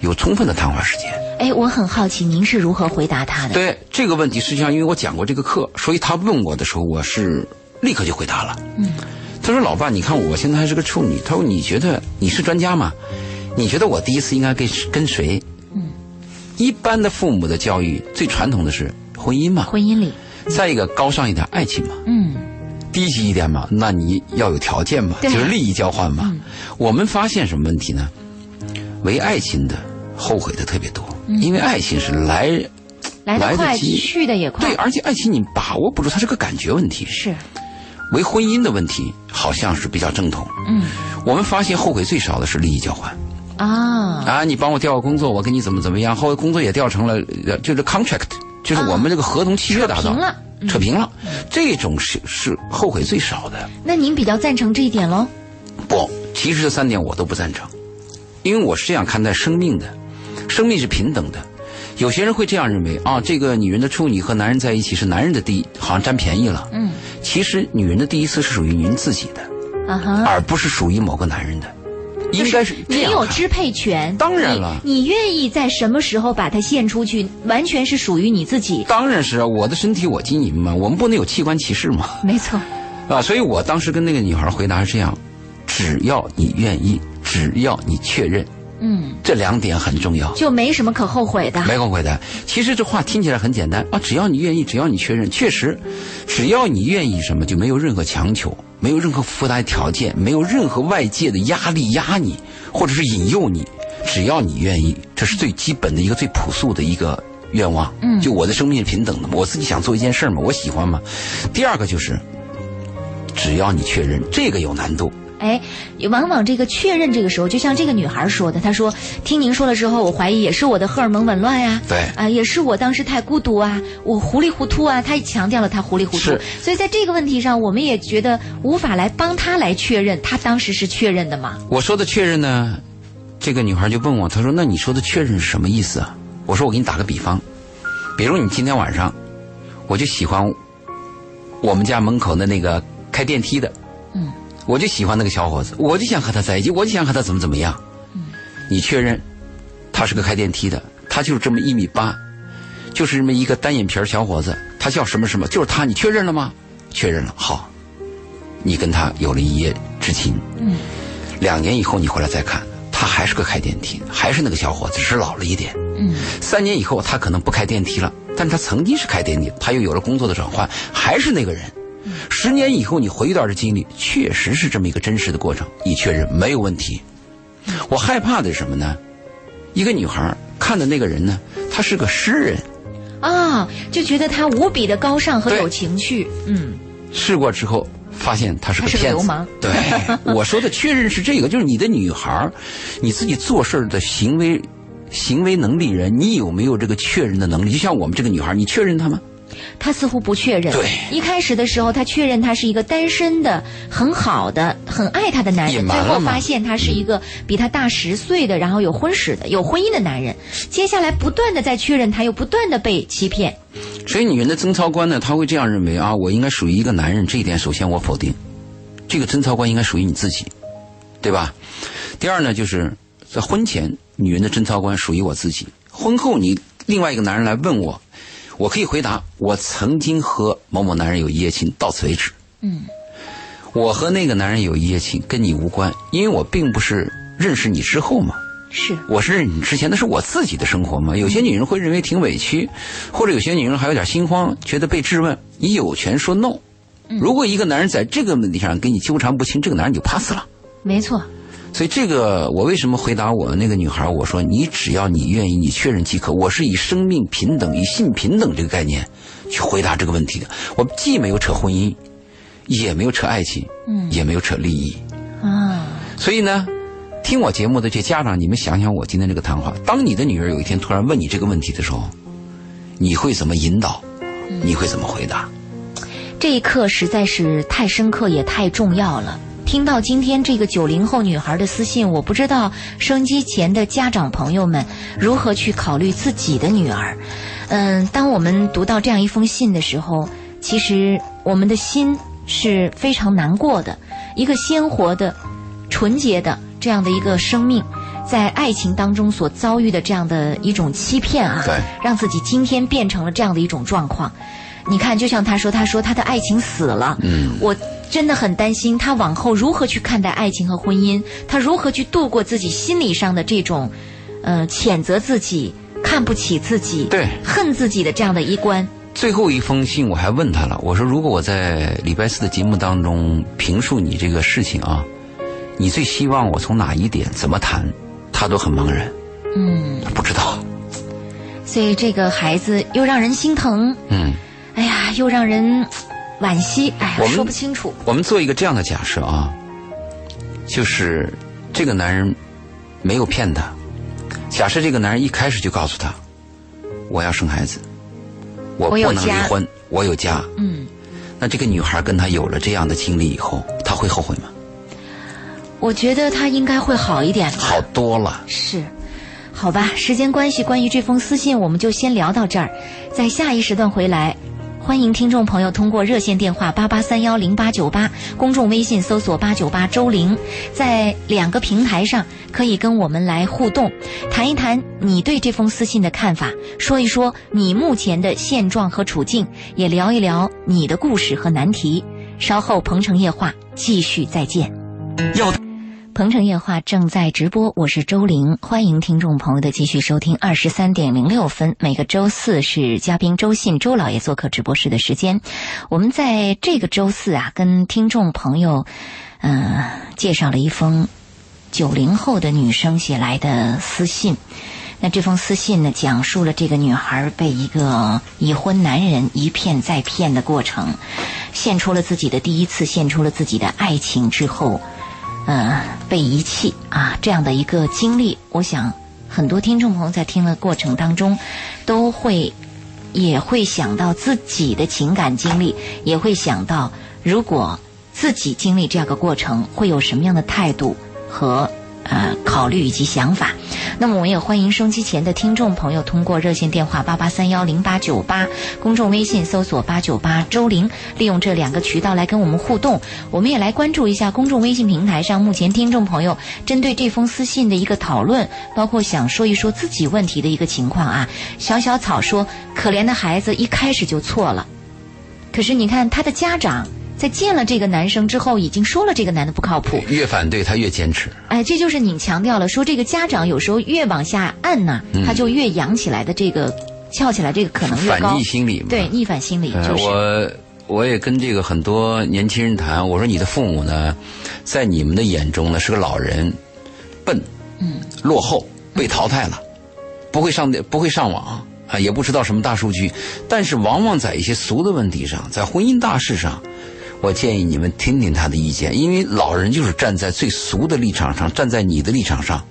B: 有充分的谈话时间。
A: 哎，我很好奇您是如何回答她的？
B: 对这个问题，实际上因为我讲过这个课，所以她问我的时候，我是立刻就回答了。
A: 嗯，
B: 他说：“老爸，你看我现在还是个处女。她说你觉得你是专家吗？你觉得我第一次应该跟跟谁？
A: 嗯，
B: 一般的父母的教育最传统的是婚姻嘛，
A: 婚姻里，
B: 再一个高尚一点爱情嘛，
A: 嗯，
B: 低级一点嘛，那你要有条件嘛，就是利益交换嘛。
A: 嗯
B: 我们发现什么问题呢？为爱情的后悔的特别多，因为爱情是来
A: 来得快，
B: 来得及
A: 去的也快。
B: 对，而且爱情你把握不住，它是个感觉问题。
A: 是，
B: 为婚姻的问题好像是比较正统。
A: 嗯
B: 我们发现后悔最少的是利益交换
A: 啊，
B: 啊，你帮我调个工作，我跟你怎么怎么样，后来工作也调成了，呃就是 contract，就是我们这个合同契约达到
A: 扯平了嗯
B: 扯平了，这种是是后悔最少的。
A: 那您比较赞成这一点喽？
B: 不，其实这三点我都不赞成，因为我是这样看待生命的，生命是平等的。有些人会这样认为啊，这个女人的处女和男人在一起是男人的第一，好像占便宜了。
A: 嗯
B: 其实女人的第一次是属于您自己的，
A: 啊哈，
B: 而不是属于某个男人的，应该是
A: 你有支配权，
B: 当然了。
A: 你，你愿意在什么时候把它献出去，完全是属于你自己。
B: 当然是啊，我的身体我经营嘛，我们不能有器官歧视嘛，
A: 没错，
B: 啊，所以我当时跟那个女孩回答是这样：只要你愿意，只要你确认，
A: 嗯，
B: 这两点很重要。
A: 就没什么可后悔的。
B: 没后悔的。其实这话听起来很简单啊，只要你愿意，只要你确认，确实，只要你愿意，什么就没有任何强求，没有任何附带条件，没有任何外界的压力压你，或者是引诱你，只要你愿意，这是最基本的一个最朴素的一个愿望。
A: 嗯
B: 就我的生命是平等的嘛，我自己想做一件事儿嘛，我喜欢嘛。第二个就是，只要你确认，这个有难度。
A: 哎，往往这个确认这个时候，就像这个女孩说的，她说：“听您说了之后，我怀疑也是我的荷尔蒙紊乱呀、
B: 对
A: 啊，也是我当时太孤独啊，我糊里糊涂啊。”她强调了她糊里糊涂，所以在这个问题上，我们也觉得无法来帮她来确认，她当时是确认的吗？
B: 我说的确认呢，这个女孩就问我，她说：“那你说的确认是什么意思啊？”我说：“我给你打个比方，比如你今天晚上，我就喜欢我们家门口的那个开电梯的，
A: 嗯，
B: 我就喜欢那个小伙子，我就想和他在一起，我就想和他怎么怎么样。
A: 嗯，
B: 你确认他是个开电梯的，他就是这么一米八，就是这么一个单眼皮小伙子，他叫什么什么，就是他，你确认了吗？确认了，好，你跟他有了一夜之情。
A: 嗯，
B: 两年以后你回来再看，他还是个开电梯，还是那个小伙子，只是老了一点。
A: 嗯，
B: 三年以后他可能不开电梯了，但他曾经是开电梯，他又有了工作的转换，还是那个人。十年以后你回忆到这经历，确实是这么一个真实的过程，你确认没有问题。我害怕的是什么呢？一个女孩看的那个人呢，他是个诗人，
A: 啊，就觉得他无比的高尚和有情趣。嗯，
B: 试过之后发现他是个骗子。
A: 流氓
B: 对，我说的确认是这个，就是你的女孩，你自己做事儿的行为，行为能力人，你有没有这个确认的能力？就像我们这个女孩，你确认她吗？
A: 他似乎不确认。
B: 对
A: 一开始的时候，他确认他是一个单身的、很好的、很爱他的男人，最后发现他是一个比他大十岁的，然后有婚史的、有婚姻的男人。接下来不断的在确认，他又不断的被欺骗。
B: 所以女人的贞操观呢，她会这样认为啊，我应该属于一个男人，这一点首先我否定，这个贞操观应该属于你自己，对吧？第二呢，就是在婚前，女人的贞操观属于我自己，婚后你另外一个男人来问我，我可以回答，我曾经和某某男人有一夜情，到此为止。
A: 嗯，
B: 我和那个男人有一夜情，跟你无关，因为我并不是认识你之后嘛。
A: 是，
B: 我是认识你之前，那是我自己的生活嘛。有些女人会认为挺委屈，或者有些女人还有点心慌，觉得被质问。你有权说 no。如果一个男人在这个问题上跟你纠缠不清，这个男人就 pass 了。
A: 没错。
B: 所以这个我为什么回答我那个女孩？我说你只要你愿意，你确认即可。我是以生命平等、以性平等这个概念去回答这个问题的。我既没有扯婚姻，也没有扯爱情，
A: 嗯
B: 也没有扯利益。
A: 啊，
B: 所以呢，听我节目的这些家长，你们想想我今天这个谈话，当你的女儿有一天突然问你这个问题的时候，你会怎么引导？你会怎么回答？
A: 这一刻实在是太深刻，也太重要了。听到今天这个九零后女孩的私信，我不知道收音机前的家长朋友们如何去考虑自己的女儿。嗯，当我们读到这样一封信的时候，其实我们的心是非常难过的。一个鲜活的、纯洁的这样的一个生命，在爱情当中所遭遇的这样的一种欺骗啊，让自己今天变成了这样的一种状况。你看，就像他说，他说他的爱情死了，
B: 嗯，
A: 我真的很担心他往后如何去看待爱情和婚姻，他如何去度过自己心理上的这种，呃，谴责自己、看不起自己、
B: 对
A: 恨自己的这样的一关。
B: 最后一封信我还问他了，我说如果我在礼拜四的节目当中评述你这个事情啊，你最希望我从哪一点怎么谈？他都很茫然，
A: 嗯，
B: 不知道。
A: 所以这个孩子又让人心疼，
B: 嗯，
A: 哎呀，又让人惋惜，哎呀，
B: 我
A: 说不清楚。
B: 我们做一个这样的假设啊，就是这个男人没有骗她。假设这个男人一开始就告诉她，我要生孩子，我不能离婚，我有家。
A: 嗯，
B: 那这个女孩跟他有了这样的经历以后，他会后悔吗？
A: 我觉得他应该会好一点吧。
B: 好多了。
A: 是，好吧，时间关系，关于这封私信我们就先聊到这儿，在下一时段回来。欢迎听众朋友通过热线电话八八三幺零八九八，公众微信搜索八九八周玲，在两个平台上可以跟我们来互动，谈一谈你对这封私信的看法，说一说你目前的现状和处境，也聊一聊你的故事和难题。稍后《鹏城夜话》继续再见。
B: 要
A: 鹏城夜话正在直播，我是周玲，欢迎听众朋友的继续收听。二十三点零六分，每个周四是嘉宾周信周老爷做客直播室的时间。我们在这个周四啊，跟听众朋友，呃，介绍了一封九零后的女生写来的私信。那这封私信呢，讲述了这个女孩被一个已婚男人一骗再骗的过程，献出了自己的第一次，献出了自己的爱情之后。嗯，被遗弃啊，这样的一个经历，我想很多听众朋友在听的过程当中，都会也会想到自己的情感经历，也会想到如果自己经历这样的过程，会有什么样的态度和呃考虑以及想法。那么，我们也欢迎收机前的听众朋友通过热线电话八八三幺零八九八，公众微信搜索八九八周玲，利用这两个渠道来跟我们互动。我们也来关注一下公众微信平台上目前听众朋友针对这封私信的一个讨论，包括想说一说自己问题的一个情况啊。小小草说：“可怜的孩子一开始就错了，可是你看他的家长。”在见了这个男生之后，已经说了这个男的不靠谱。
B: 越反对他越坚持。
A: 哎，这就是你强调了，说这个家长有时候越往下按呢，他就越扬起来的这个翘起来这个可能越高。
B: 反逆心理嘛。
A: 对，逆反心理
B: 呃
A: 就是。
B: 我我也跟这个很多年轻人谈，我说你的父母呢，在你们的眼中呢是个老人，笨，
A: 嗯，
B: 落后，被淘汰了，不会上不会上网啊，也不知道什么大数据，但是往往在一些俗的问题上，在婚姻大事上。我建议你们听听他的意见，因为老人就是站在最俗的立场上，站在你的立场上，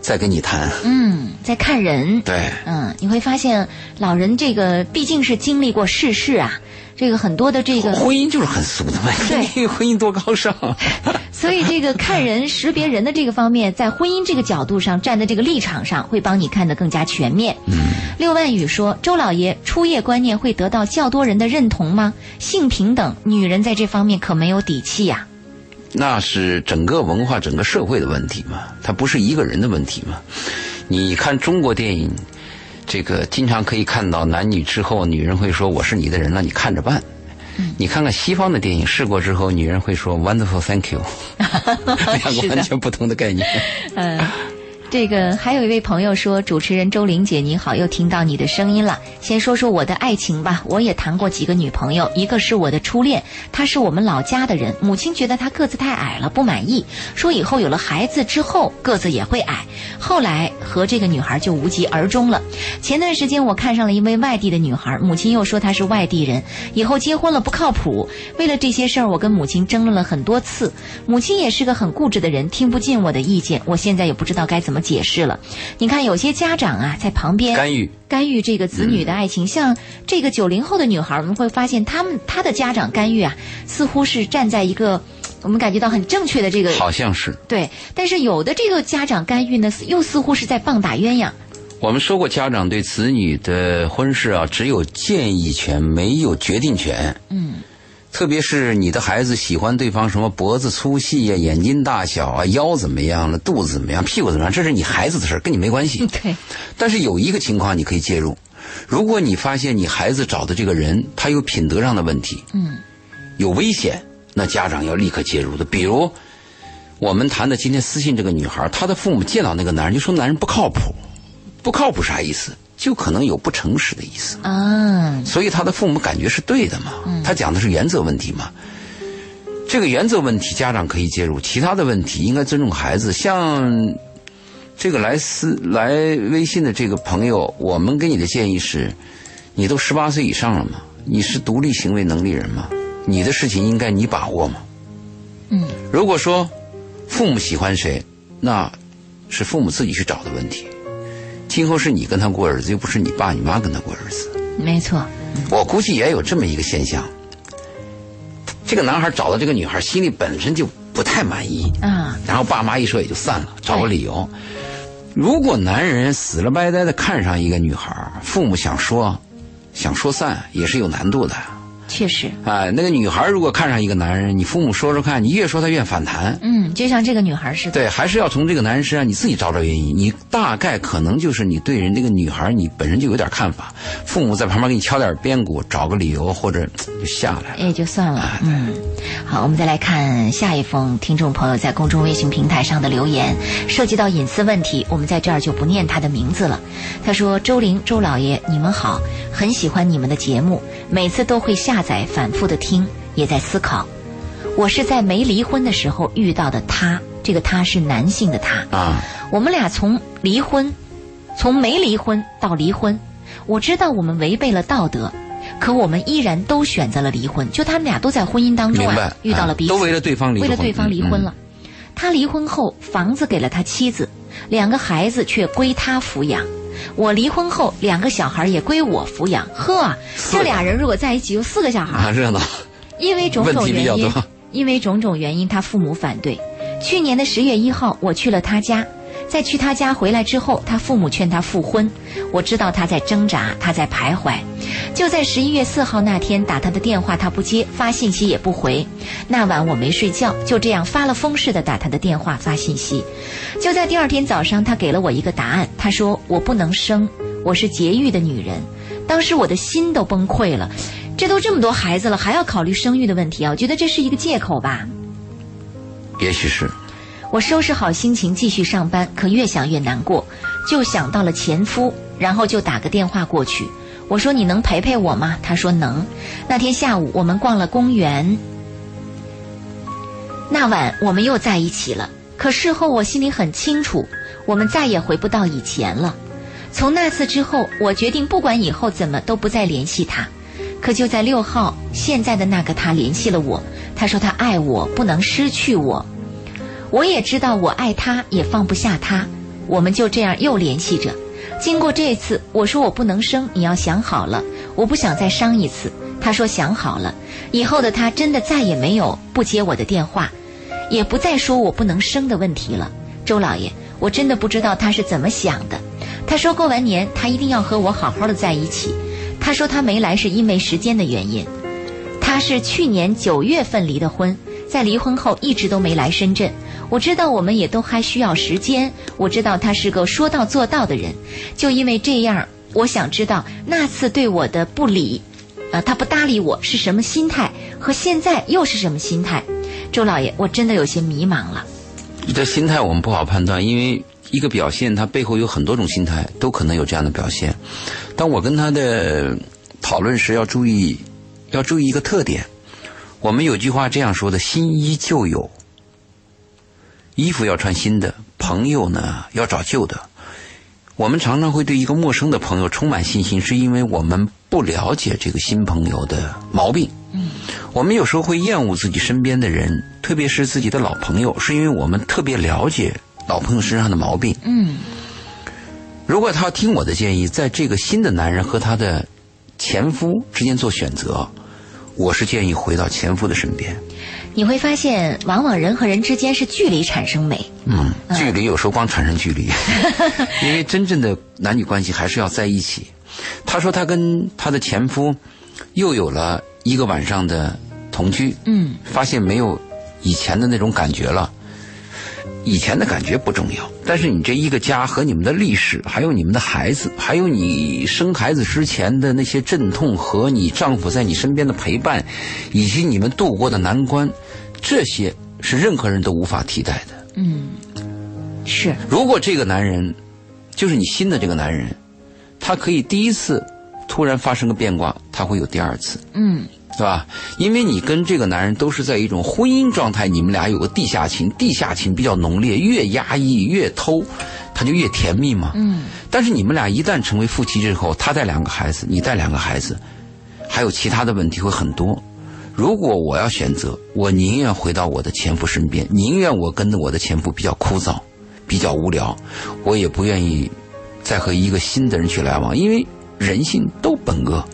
B: 在跟你谈。
A: 嗯，在看人。
B: 对，
A: 嗯，你会发现老人这个毕竟是经历过世事啊，这个很多的这个
B: 婚姻就是很俗的嘛。
A: 对，
B: 婚姻多高尚。
A: 所以这个看人、识别人的这个方面，在婚姻这个角度上站在这个立场上，会帮你看得更加全面。
B: 嗯，
A: 六万语说，周老爷初夜观念会得到较多人的认同吗？性平等，女人在这方面可没有底气呀。
B: 那是整个文化、整个社会的问题嘛，它不是一个人的问题嘛。你看中国电影，这个经常可以看到男女之后，女人会说我是你的人了，你看着办。你看看西方的电影，试过之后，女人会说 “wonderful, thank you”，两个完全不同的概念。
A: 嗯。这个还有一位朋友说，主持人周玲姐你好，又听到你的声音了。先说说我的爱情吧，我也谈过几个女朋友，一个是我的初恋，她是我们老家的人，母亲觉得她个子太矮了，不满意，说以后有了孩子之后个子也会矮。后来和这个女孩就无疾而终了。前段时间我看上了一位外地的女孩，母亲又说她是外地人，以后结婚了不靠谱。为了这些事儿，我跟母亲争论了很多次，母亲也是个很固执的人，听不进我的意见。我现在也不知道该怎么。解释了，你看有些家长啊在旁边
B: 干预
A: 干预这个子女的爱情，像这个九零后的女孩，我们会发现他们她的家长干预啊，似乎是站在一个我们感觉到很正确的这个，
B: 好像是
A: 对，但是有的这个家长干预呢，又似乎是在棒打鸳鸯。
B: 我们说过，家长对子女的婚事啊，只有建议权，没有决定权。
A: 嗯。
B: 特别是你的孩子喜欢对方什么脖子粗细呀、眼睛大小啊、腰怎么样了、肚子怎么样、屁股怎么样，这是你孩子的事儿，跟你没关系。
A: 对。
B: 但是有一个情况你可以介入，如果你发现你孩子找的这个人他有品德上的问题，
A: 嗯，
B: 有危险，那家长要立刻介入的。比如我们谈的今天私信这个女孩，她的父母见到那个男人就说男人不靠谱，不靠谱啥意思？就可能有不诚实的意思
A: 啊，
B: 所以他的父母感觉是对的嘛。他讲的是原则问题嘛。这个原则问题，家长可以介入；其他的问题，应该尊重孩子。像这个来私来微信的这个朋友，我们给你的建议是：你都十八岁以上了嘛，你是独立行为能力人嘛，你的事情应该你把握嘛。
A: 嗯，
B: 如果说父母喜欢谁，那是父母自己去找的问题。今后是你跟他过日子，又不是你爸你妈跟他过日子。
A: 没错，
B: 我估计也有这么一个现象。这个男孩找到这个女孩，心里本身就不太满意
A: 啊。
B: 然后爸妈一说也就散了，找个理由。如果男人死了白呆的看上一个女孩，父母想说，想说散也是有难度的。
A: 确实，
B: 哎，那个女孩如果看上一个男人，你父母说说看，你越说他越反弹。
A: 嗯，就像这个女孩似的。
B: 对，还是要从这个男人身上你自己找找原因。你大概可能就是你对人这个女孩，你本身就有点看法，父母在旁边给你敲点边鼓，找个理由或者就下来了，
A: 也就算了。嗯，好，我们再来看下一封听众朋友在公众微信平台上的留言，涉及到隐私问题，我们在这儿就不念他的名字了。他说：“周玲，周老爷，你们好，很喜欢你们的节目，每次都会下。”在反复的听，也在思考。我是在没离婚的时候遇到的他，这个他是男性的他
B: 啊。
A: 我们俩从离婚，从没离婚到离婚，我知道我们违背了道德，可我们依然都选择了离婚。就他们俩都在婚姻当中啊，遇到了彼此，
B: 都为了对方离，
A: 为了对方离婚了。他离婚后，房子给了他妻子，两个孩子却归他抚养。我离婚后，两个小孩也归我抚养。呵，这俩人如果在一起，有四个小孩，
B: 热闹。
A: 因为种种原因，因为种种原因，他父母反对。去年的十月一号，我去了他家。在去他家回来之后，他父母劝他复婚。我知道他在挣扎，他在徘徊。就在十一月四号那天，打他的电话他不接，发信息也不回。那晚我没睡觉，就这样发了疯似的打他的电话发信息。就在第二天早上，他给了我一个答案。他说：“我不能生，我是节育的女人。”当时我的心都崩溃了。这都这么多孩子了，还要考虑生育的问题啊？我觉得这是一个借口吧。
B: 也许是。
A: 我收拾好心情继续上班，可越想越难过，就想到了前夫，然后就打个电话过去。我说：“你能陪陪我吗？”他说：“能。”那天下午我们逛了公园。那晚我们又在一起了，可事后我心里很清楚，我们再也回不到以前了。从那次之后，我决定不管以后怎么都不再联系他。可就在六号，现在的那个他联系了我，他说他爱我，不能失去我。我也知道我爱他，也放不下他。我们就这样又联系着。经过这次，我说我不能生，你要想好了，我不想再伤一次。他说想好了，以后的他真的再也没有不接我的电话，也不再说我不能生的问题了。周老爷，我真的不知道他是怎么想的。他说过完年他一定要和我好好的在一起。他说他没来是因为时间的原因。他是去年九月份离的婚，在离婚后一直都没来深圳。我知道我们也都还需要时间。我知道他是个说到做到的人。就因为这样，我想知道那次对我的不理，啊，他不搭理我是什么心态，和现在又是什么心态？周老爷，我真的有些迷茫了。
B: 你的心态我们不好判断，因为一个表现它背后有很多种心态，都可能有这样的表现。当我跟他的讨论时，要注意，要注意一个特点。我们有句话这样说的：“新衣旧友，衣服要穿新的，朋友呢要找旧的。”我们常常会对一个陌生的朋友充满信心，是因为我们不了解这个新朋友的毛病。嗯，我们有时候会厌恶自己身边的人，特别是自己的老朋友，是因为我们特别了解老朋友身上的毛病。
A: 嗯，
B: 如果他要听我的建议，在这个新的男人和他的前夫之间做选择，我是建议回到前夫的身边。
A: 你会发现，往往人和人之间是距离产生美。
B: 嗯，距离有时候光产生距离，因为真正的男女关系还是要在一起。他说他跟他的前夫又有了一个晚上的同居，
A: 嗯，
B: 发现没有以前的那种感觉了。以前的感觉不重要，但是你这一个家和你们的历史，还有你们的孩子，还有你生孩子之前的那些阵痛和你丈夫在你身边的陪伴，以及你们度过的难关，这些是任何人都无法替代的。
A: 嗯，是。
B: 如果这个男人，就是你新的这个男人，他可以第一次突然发生个变卦，他会有第二次。
A: 嗯。
B: 是吧？因为你跟这个男人都是在一种婚姻状态，你们俩有个地下情，地下情比较浓烈，越压抑越偷，他就越甜蜜嘛。
A: 嗯。
B: 但是你们俩一旦成为夫妻之后，他带两个孩子，你带两个孩子，还有其他的问题会很多。如果我要选择，我宁愿回到我的前夫身边，宁愿我跟着我的前夫比较枯燥，比较无聊，我也不愿意再和一个新的人去来往，因为人性都本恶，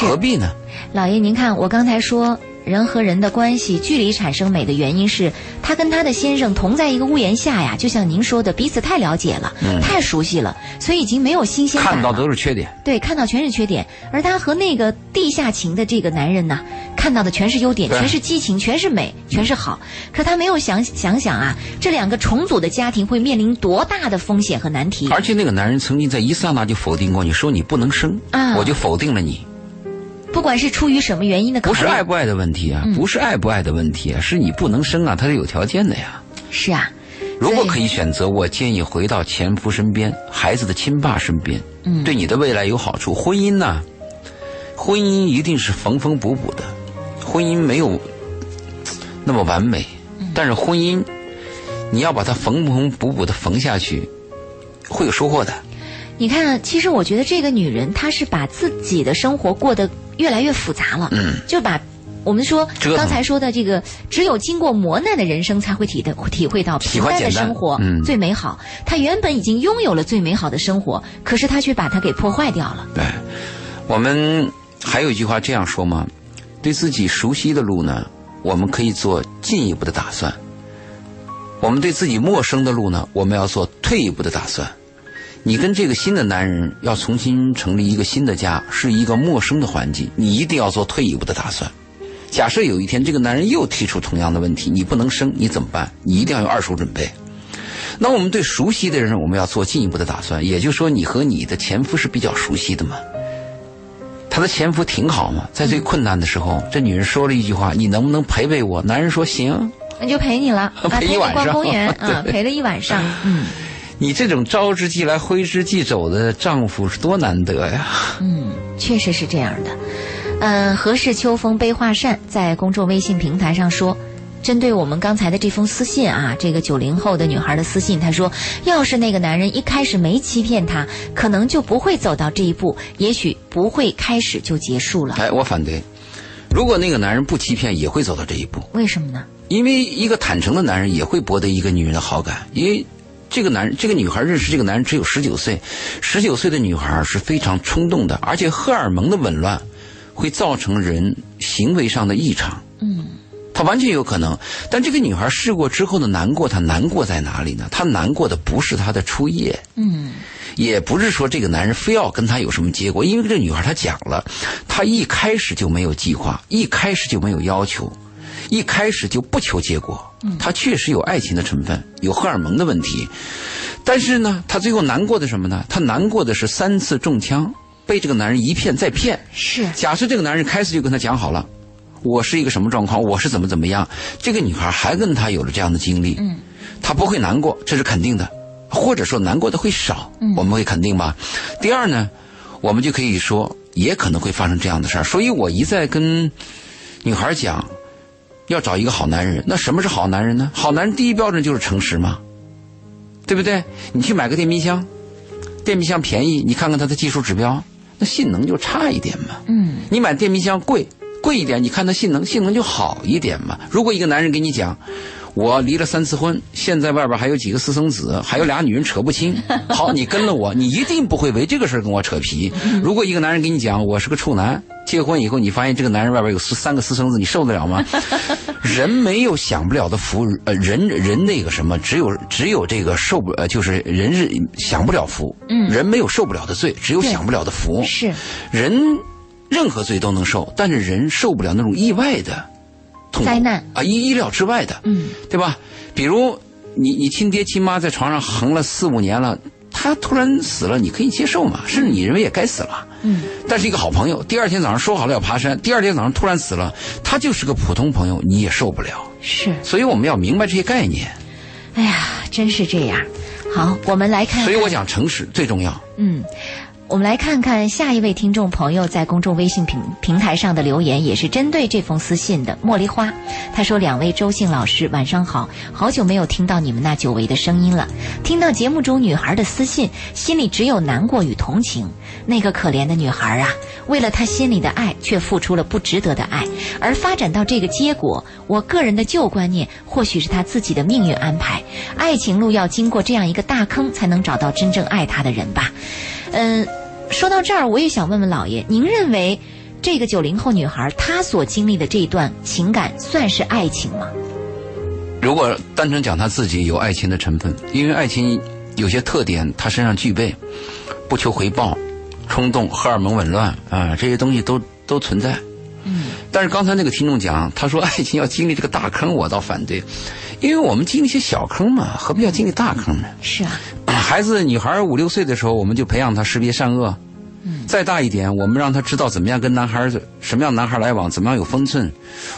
B: 何必呢？
A: 老爷，您看，我刚才说人和人的关系距离产生美的原因是，他跟他的先生同在一个屋檐下呀，就像您说的，彼此太了解了，太熟悉了，所以已经没有新鲜感
B: 看到都是缺点，
A: 对，看到全是缺点。而他和那个地下情的这个男人呢，看到的全是优点，全是激情，全是美，全是好。可他没有想想想啊，这两个重组的家庭会面临多大的风险和难题。
B: 而且那个男人曾经在一刹那就否定过你，说你不能生，
A: 啊，
B: 我就否定了你。
A: 不管是出于什么原因的，
B: 不是爱不爱的问题啊，不是爱不爱的问题啊，是你不能生啊，他是有条件的呀。
A: 是啊，
B: 如果可以选择，我建议回到前夫身边，孩子的亲爸身边，
A: 嗯，
B: 对你的未来有好处。婚姻呢，婚姻一定是缝缝补补的，婚姻没有那么完美，但是婚姻你要把它缝缝补补的缝下去，会有收获的。
A: 你看，其实我觉得这个女人她是把自己的生活过得。越来越复杂了，
B: 嗯，
A: 就把我们说刚才说的这个，只有经过磨难的人生才会体的体会到平淡的生活最美好。他原本已经拥有了最美好的生活，可是他却把它给破坏掉了。
B: 对，我们还有一句话这样说吗？对自己熟悉的路呢，我们可以做进一步的打算；我们对自己陌生的路呢，我们要做退一步的打算。你跟这个新的男人要重新成立一个新的家，是一个陌生的环境，你一定要做退一步的打算。假设有一天这个男人又提出同样的问题，你不能生，你怎么办？你一定要有二手准备。那我们对熟悉的人，我们要做进一步的打算。也就是说，你和你的前夫是比较熟悉的嘛？他的前夫挺好嘛？在最困难的时候，这女人说了一句话：“你能不能陪陪我？”男人说：“行，
A: 那就陪你了，
B: 陪一晚上，
A: 逛公园 啊，陪了一晚上，嗯。”
B: 你这种招之即来挥之即走的丈夫是多难得呀！
A: 嗯，确实是这样的。嗯，何氏秋风悲画扇在公众微信平台上说，针对我们刚才的这封私信啊，这个九零后的女孩的私信，她说，要是那个男人一开始没欺骗她，可能就不会走到这一步，也许不会开始就结束了。
B: 哎，我反对。如果那个男人不欺骗，也会走到这一步。
A: 为什么呢？
B: 因为一个坦诚的男人也会博得一个女人的好感，因为。这个男这个女孩认识这个男人只有十九岁，十九岁的女孩是非常冲动的，而且荷尔蒙的紊乱会造成人行为上的异常。嗯，她完全有可能。但这个女孩试过之后的难过，她难过在哪里呢？她难过的不是她的初夜，嗯，也不是说这个男人非要跟她有什么结果，因为这女孩她讲了，她一开始就没有计划，一开始就没有要求。一开始就不求结果，他确实有爱情的成分，有荷尔蒙的问题，但是呢，他最后难过的什么呢？他难过的是三次中枪，被这个男人一骗再骗。
A: 是，
B: 假设这个男人开始就跟他讲好了，我是一个什么状况，我是怎么怎么样，这个女孩还跟他有了这样的经历，嗯，他不会难过，这是肯定的，或者说难过的会少，我们会肯定吧。第二呢，我们就可以说，也可能会发生这样的事儿，所以我一再跟女孩讲。要找一个好男人，那什么是好男人呢？好男人第一标准就是诚实嘛，对不对？你去买个电冰箱，电冰箱便宜，你看看它的技术指标，那性能就差一点嘛。嗯。你买电冰箱贵，贵一点，你看它性能，性能就好一点嘛。如果一个男人给你讲，我离了三次婚，现在外边还有几个私生子，还有俩女人扯不清。好，你跟了我，你一定不会为这个事跟我扯皮。如果一个男人跟你讲，我是个处男。结婚以后，你发现这个男人外边有四三个私生子，你受得了吗？人没有享不了的福，呃，人人那个什么，只有只有这个受不，呃，就是人是享不了福。嗯，人没有受不了的罪，只有享不了的福。
A: 是，
B: 人任何罪都能受，但是人受不了那种意外的
A: 灾难
B: 啊，意意料之外的，嗯，对吧？比如你你亲爹亲妈在床上横了四五年了。他突然死了，你可以接受嘛？甚至你认为也该死了。嗯。但是一个好朋友，第二天早上说好了要爬山，第二天早上突然死了，他就是个普通朋友，你也受不了。
A: 是。
B: 所以我们要明白这些概念。
A: 哎呀，真是这样。好，我们来看。
B: 所以我讲诚实最重要。嗯。
A: 我们来看看下一位听众朋友在公众微信平平台上的留言，也是针对这封私信的。茉莉花，他说：“两位周姓老师，晚上好，好久没有听到你们那久违的声音了。听到节目中女孩的私信，心里只有难过与同情。那个可怜的女孩啊，为了她心里的爱，却付出了不值得的爱，而发展到这个结果。我个人的旧观念，或许是她自己的命运安排。爱情路要经过这样一个大坑，才能找到真正爱她的人吧。嗯。”说到这儿，我也想问问老爷，您认为这个九零后女孩她所经历的这段情感算是爱情吗？
B: 如果单纯讲她自己有爱情的成分，因为爱情有些特点她身上具备，不求回报、冲动、荷尔蒙紊乱啊，这些东西都都存在。嗯。但是刚才那个听众讲，他说爱情要经历这个大坑，我倒反对，因为我们经历一些小坑嘛，何必要经历大坑呢？
A: 是啊。
B: 孩子，女孩五六岁的时候，我们就培养她识别善恶。嗯，再大一点，我们让她知道怎么样跟男孩什么样男孩来往，怎么样有分寸。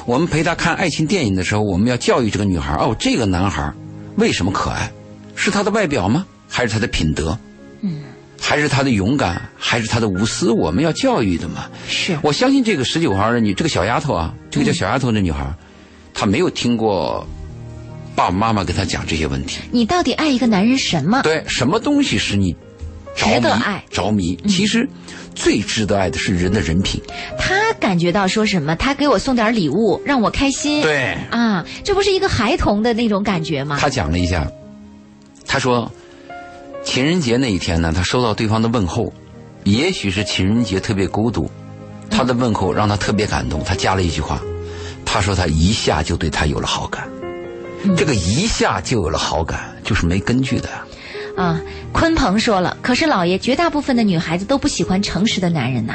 B: 我们陪她看爱情电影的时候，我们要教育这个女孩哦，这个男孩为什么可爱？是他的外表吗？还是他的品德？嗯，还是他的勇敢？还是他的无私？我们要教育的嘛。
A: 是，
B: 我相信这个十九号的女，这个小丫头啊，这个叫小丫头的女孩，她没有听过。爸爸妈妈跟他讲这些问题。
A: 你到底爱一个男人什么？
B: 对，什么东西使你
A: 值得爱、
B: 着迷？其实最值得爱的是人的人品。
A: 他感觉到说什么？他给我送点礼物，让我开心。
B: 对
A: 啊，这不是一个孩童的那种感觉吗？
B: 他讲了一下，他说情人节那一天呢，他收到对方的问候，也许是情人节特别孤独，他的问候让他特别感动。他加了一句话，他说他一下就对他有了好感。这个一下就有了好感，就是没根据的。
A: 啊，鲲鹏说了，可是老爷，绝大部分的女孩子都不喜欢诚实的男人呐。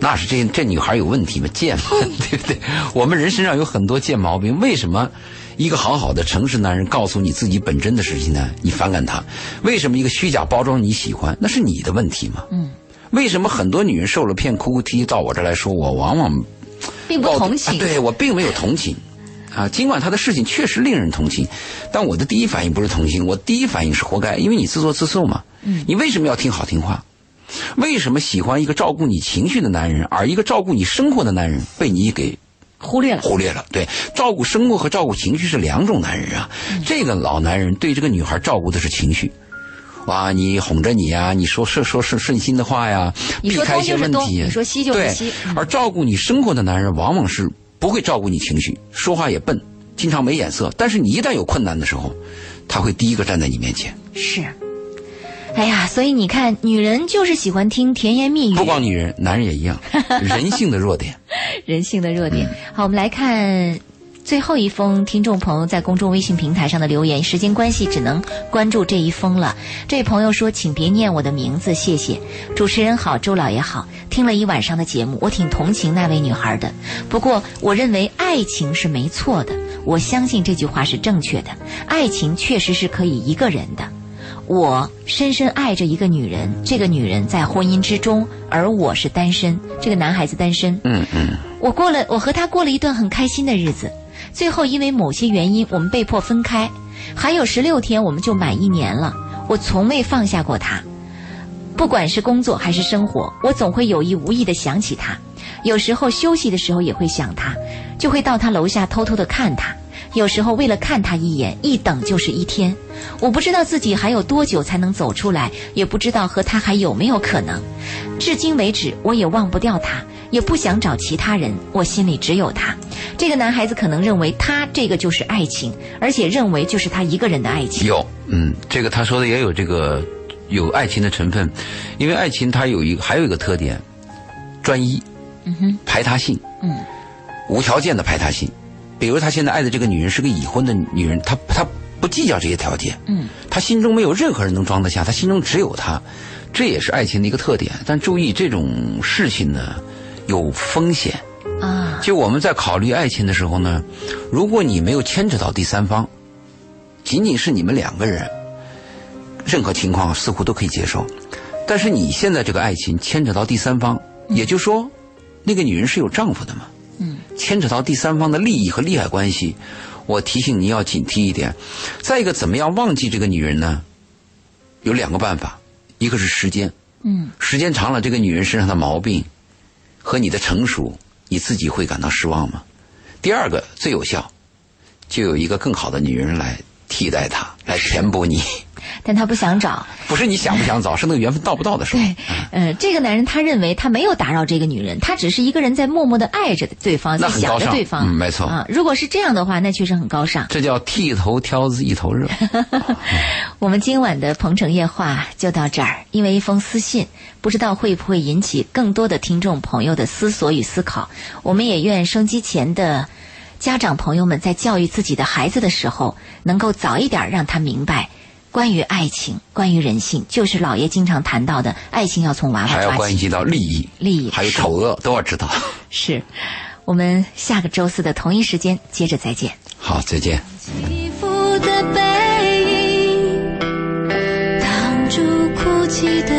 B: 那是这这女孩有问题吗？贱吗，对不对？我们人身上有很多贱毛病，为什么一个好好的诚实男人告诉你自己本真的事情呢？你反感他？为什么一个虚假包装你喜欢？那是你的问题嘛？嗯。为什么很多女人受了骗，哭哭啼啼到我这来说，我往往
A: 并不同情？
B: 对我并没有同情。啊，尽管他的事情确实令人同情，但我的第一反应不是同情，我第一反应是活该，因为你自作自受嘛。嗯，你为什么要听好听话？为什么喜欢一个照顾你情绪的男人，而一个照顾你生活的男人被你给
A: 忽略了？
B: 忽略了。对，照顾生活和照顾情绪是两种男人啊。这个老男人对这个女孩照顾的是情绪，哇，你哄着你呀，你说说说是顺心的话呀，避开一些问题，
A: 你说西就是西。
B: 而照顾你生活的男人往往是。不会照顾你情绪，说话也笨，经常没眼色，但是你一旦有困难的时候，他会第一个站在你面前。
A: 是。哎呀，所以你看，女人就是喜欢听甜言蜜语。
B: 不光女人，男人也一样，人性的弱点。
A: 人性的弱点。好，我们来看最后一封听众朋友在公众微信平台上的留言。时间关系，只能关注这一封了。这位朋友说：“请别念我的名字，谢谢。”主持人好，周老爷好。听了一晚上的节目，我挺同情那位女孩的。不过，我认为爱情是没错的，我相信这句话是正确的。爱情确实是可以一个人的。我深深爱着一个女人，这个女人在婚姻之中，而我是单身。这个男孩子单身。
B: 嗯嗯。
A: 我过了，我和他过了一段很开心的日子。最后因为某些原因，我们被迫分开。还有十六天，我们就满一年了。我从未放下过他，不管是工作还是生活，我总会有意无意的想起他。有时候休息的时候也会想他，就会到他楼下偷偷的看他。有时候为了看他一眼，一等就是一天。我不知道自己还有多久才能走出来，也不知道和他还有没有可能。至今为止，我也忘不掉他，也不想找其他人。我心里只有他。这个男孩子可能认为他这个就是爱情，而且认为就是他一个人的爱情。
B: 有，嗯，这个他说的也有这个有爱情的成分，因为爱情它有一个还有一个特点，专一，
A: 嗯哼，
B: 排他性，
A: 嗯，
B: 无条件的排他性。比如他现在爱的这个女人是个已婚的女人，他他不计较这些条件，
A: 嗯，
B: 他心中没有任何人能装得下，他心中只有他，这也是爱情的一个特点。但注意这种事情呢，有风险
A: 啊。
B: 就我们在考虑爱情的时候呢，如果你没有牵扯到第三方，仅仅是你们两个人，任何情况似乎都可以接受。但是你现在这个爱情牵扯到第三方，也就是说，那个女人是有丈夫的嘛？
A: 嗯，
B: 牵扯到第三方的利益和利害关系，我提醒你要警惕一点。再一个，怎么样忘记这个女人呢？有两个办法，一个是时间，
A: 嗯，
B: 时间长了，这个女人身上的毛病和你的成熟，你自己会感到失望吗？第二个最有效，就有一个更好的女人来替代他，来填补你。
A: 但他不想找，
B: 不是你想不想找，是那个缘分到不到的时候。
A: 对，呃，这个男人他认为他没有打扰这个女人，他只是一个人在默默的爱着对方，在想着对方。
B: 嗯，没错
A: 啊。如果是这样的话，那确实很高尚。
B: 这叫剃头挑子一头热。
A: 我们今晚的鹏城夜话就到这儿，因为一封私信，不知道会不会引起更多的听众朋友的思索与思考。我们也愿收机前的家长朋友们在教育自己的孩子的时候，能够早一点让他明白。关于爱情，关于人性，就是老爷经常谈到的，爱情要从娃娃抓
B: 起，还要关系到利益，
A: 利益
B: 还有丑恶都要知道。
A: 是，我们下个周四的同一时间接着再见。
B: 好，再见。
C: 起伏的背影，挡住哭泣的心。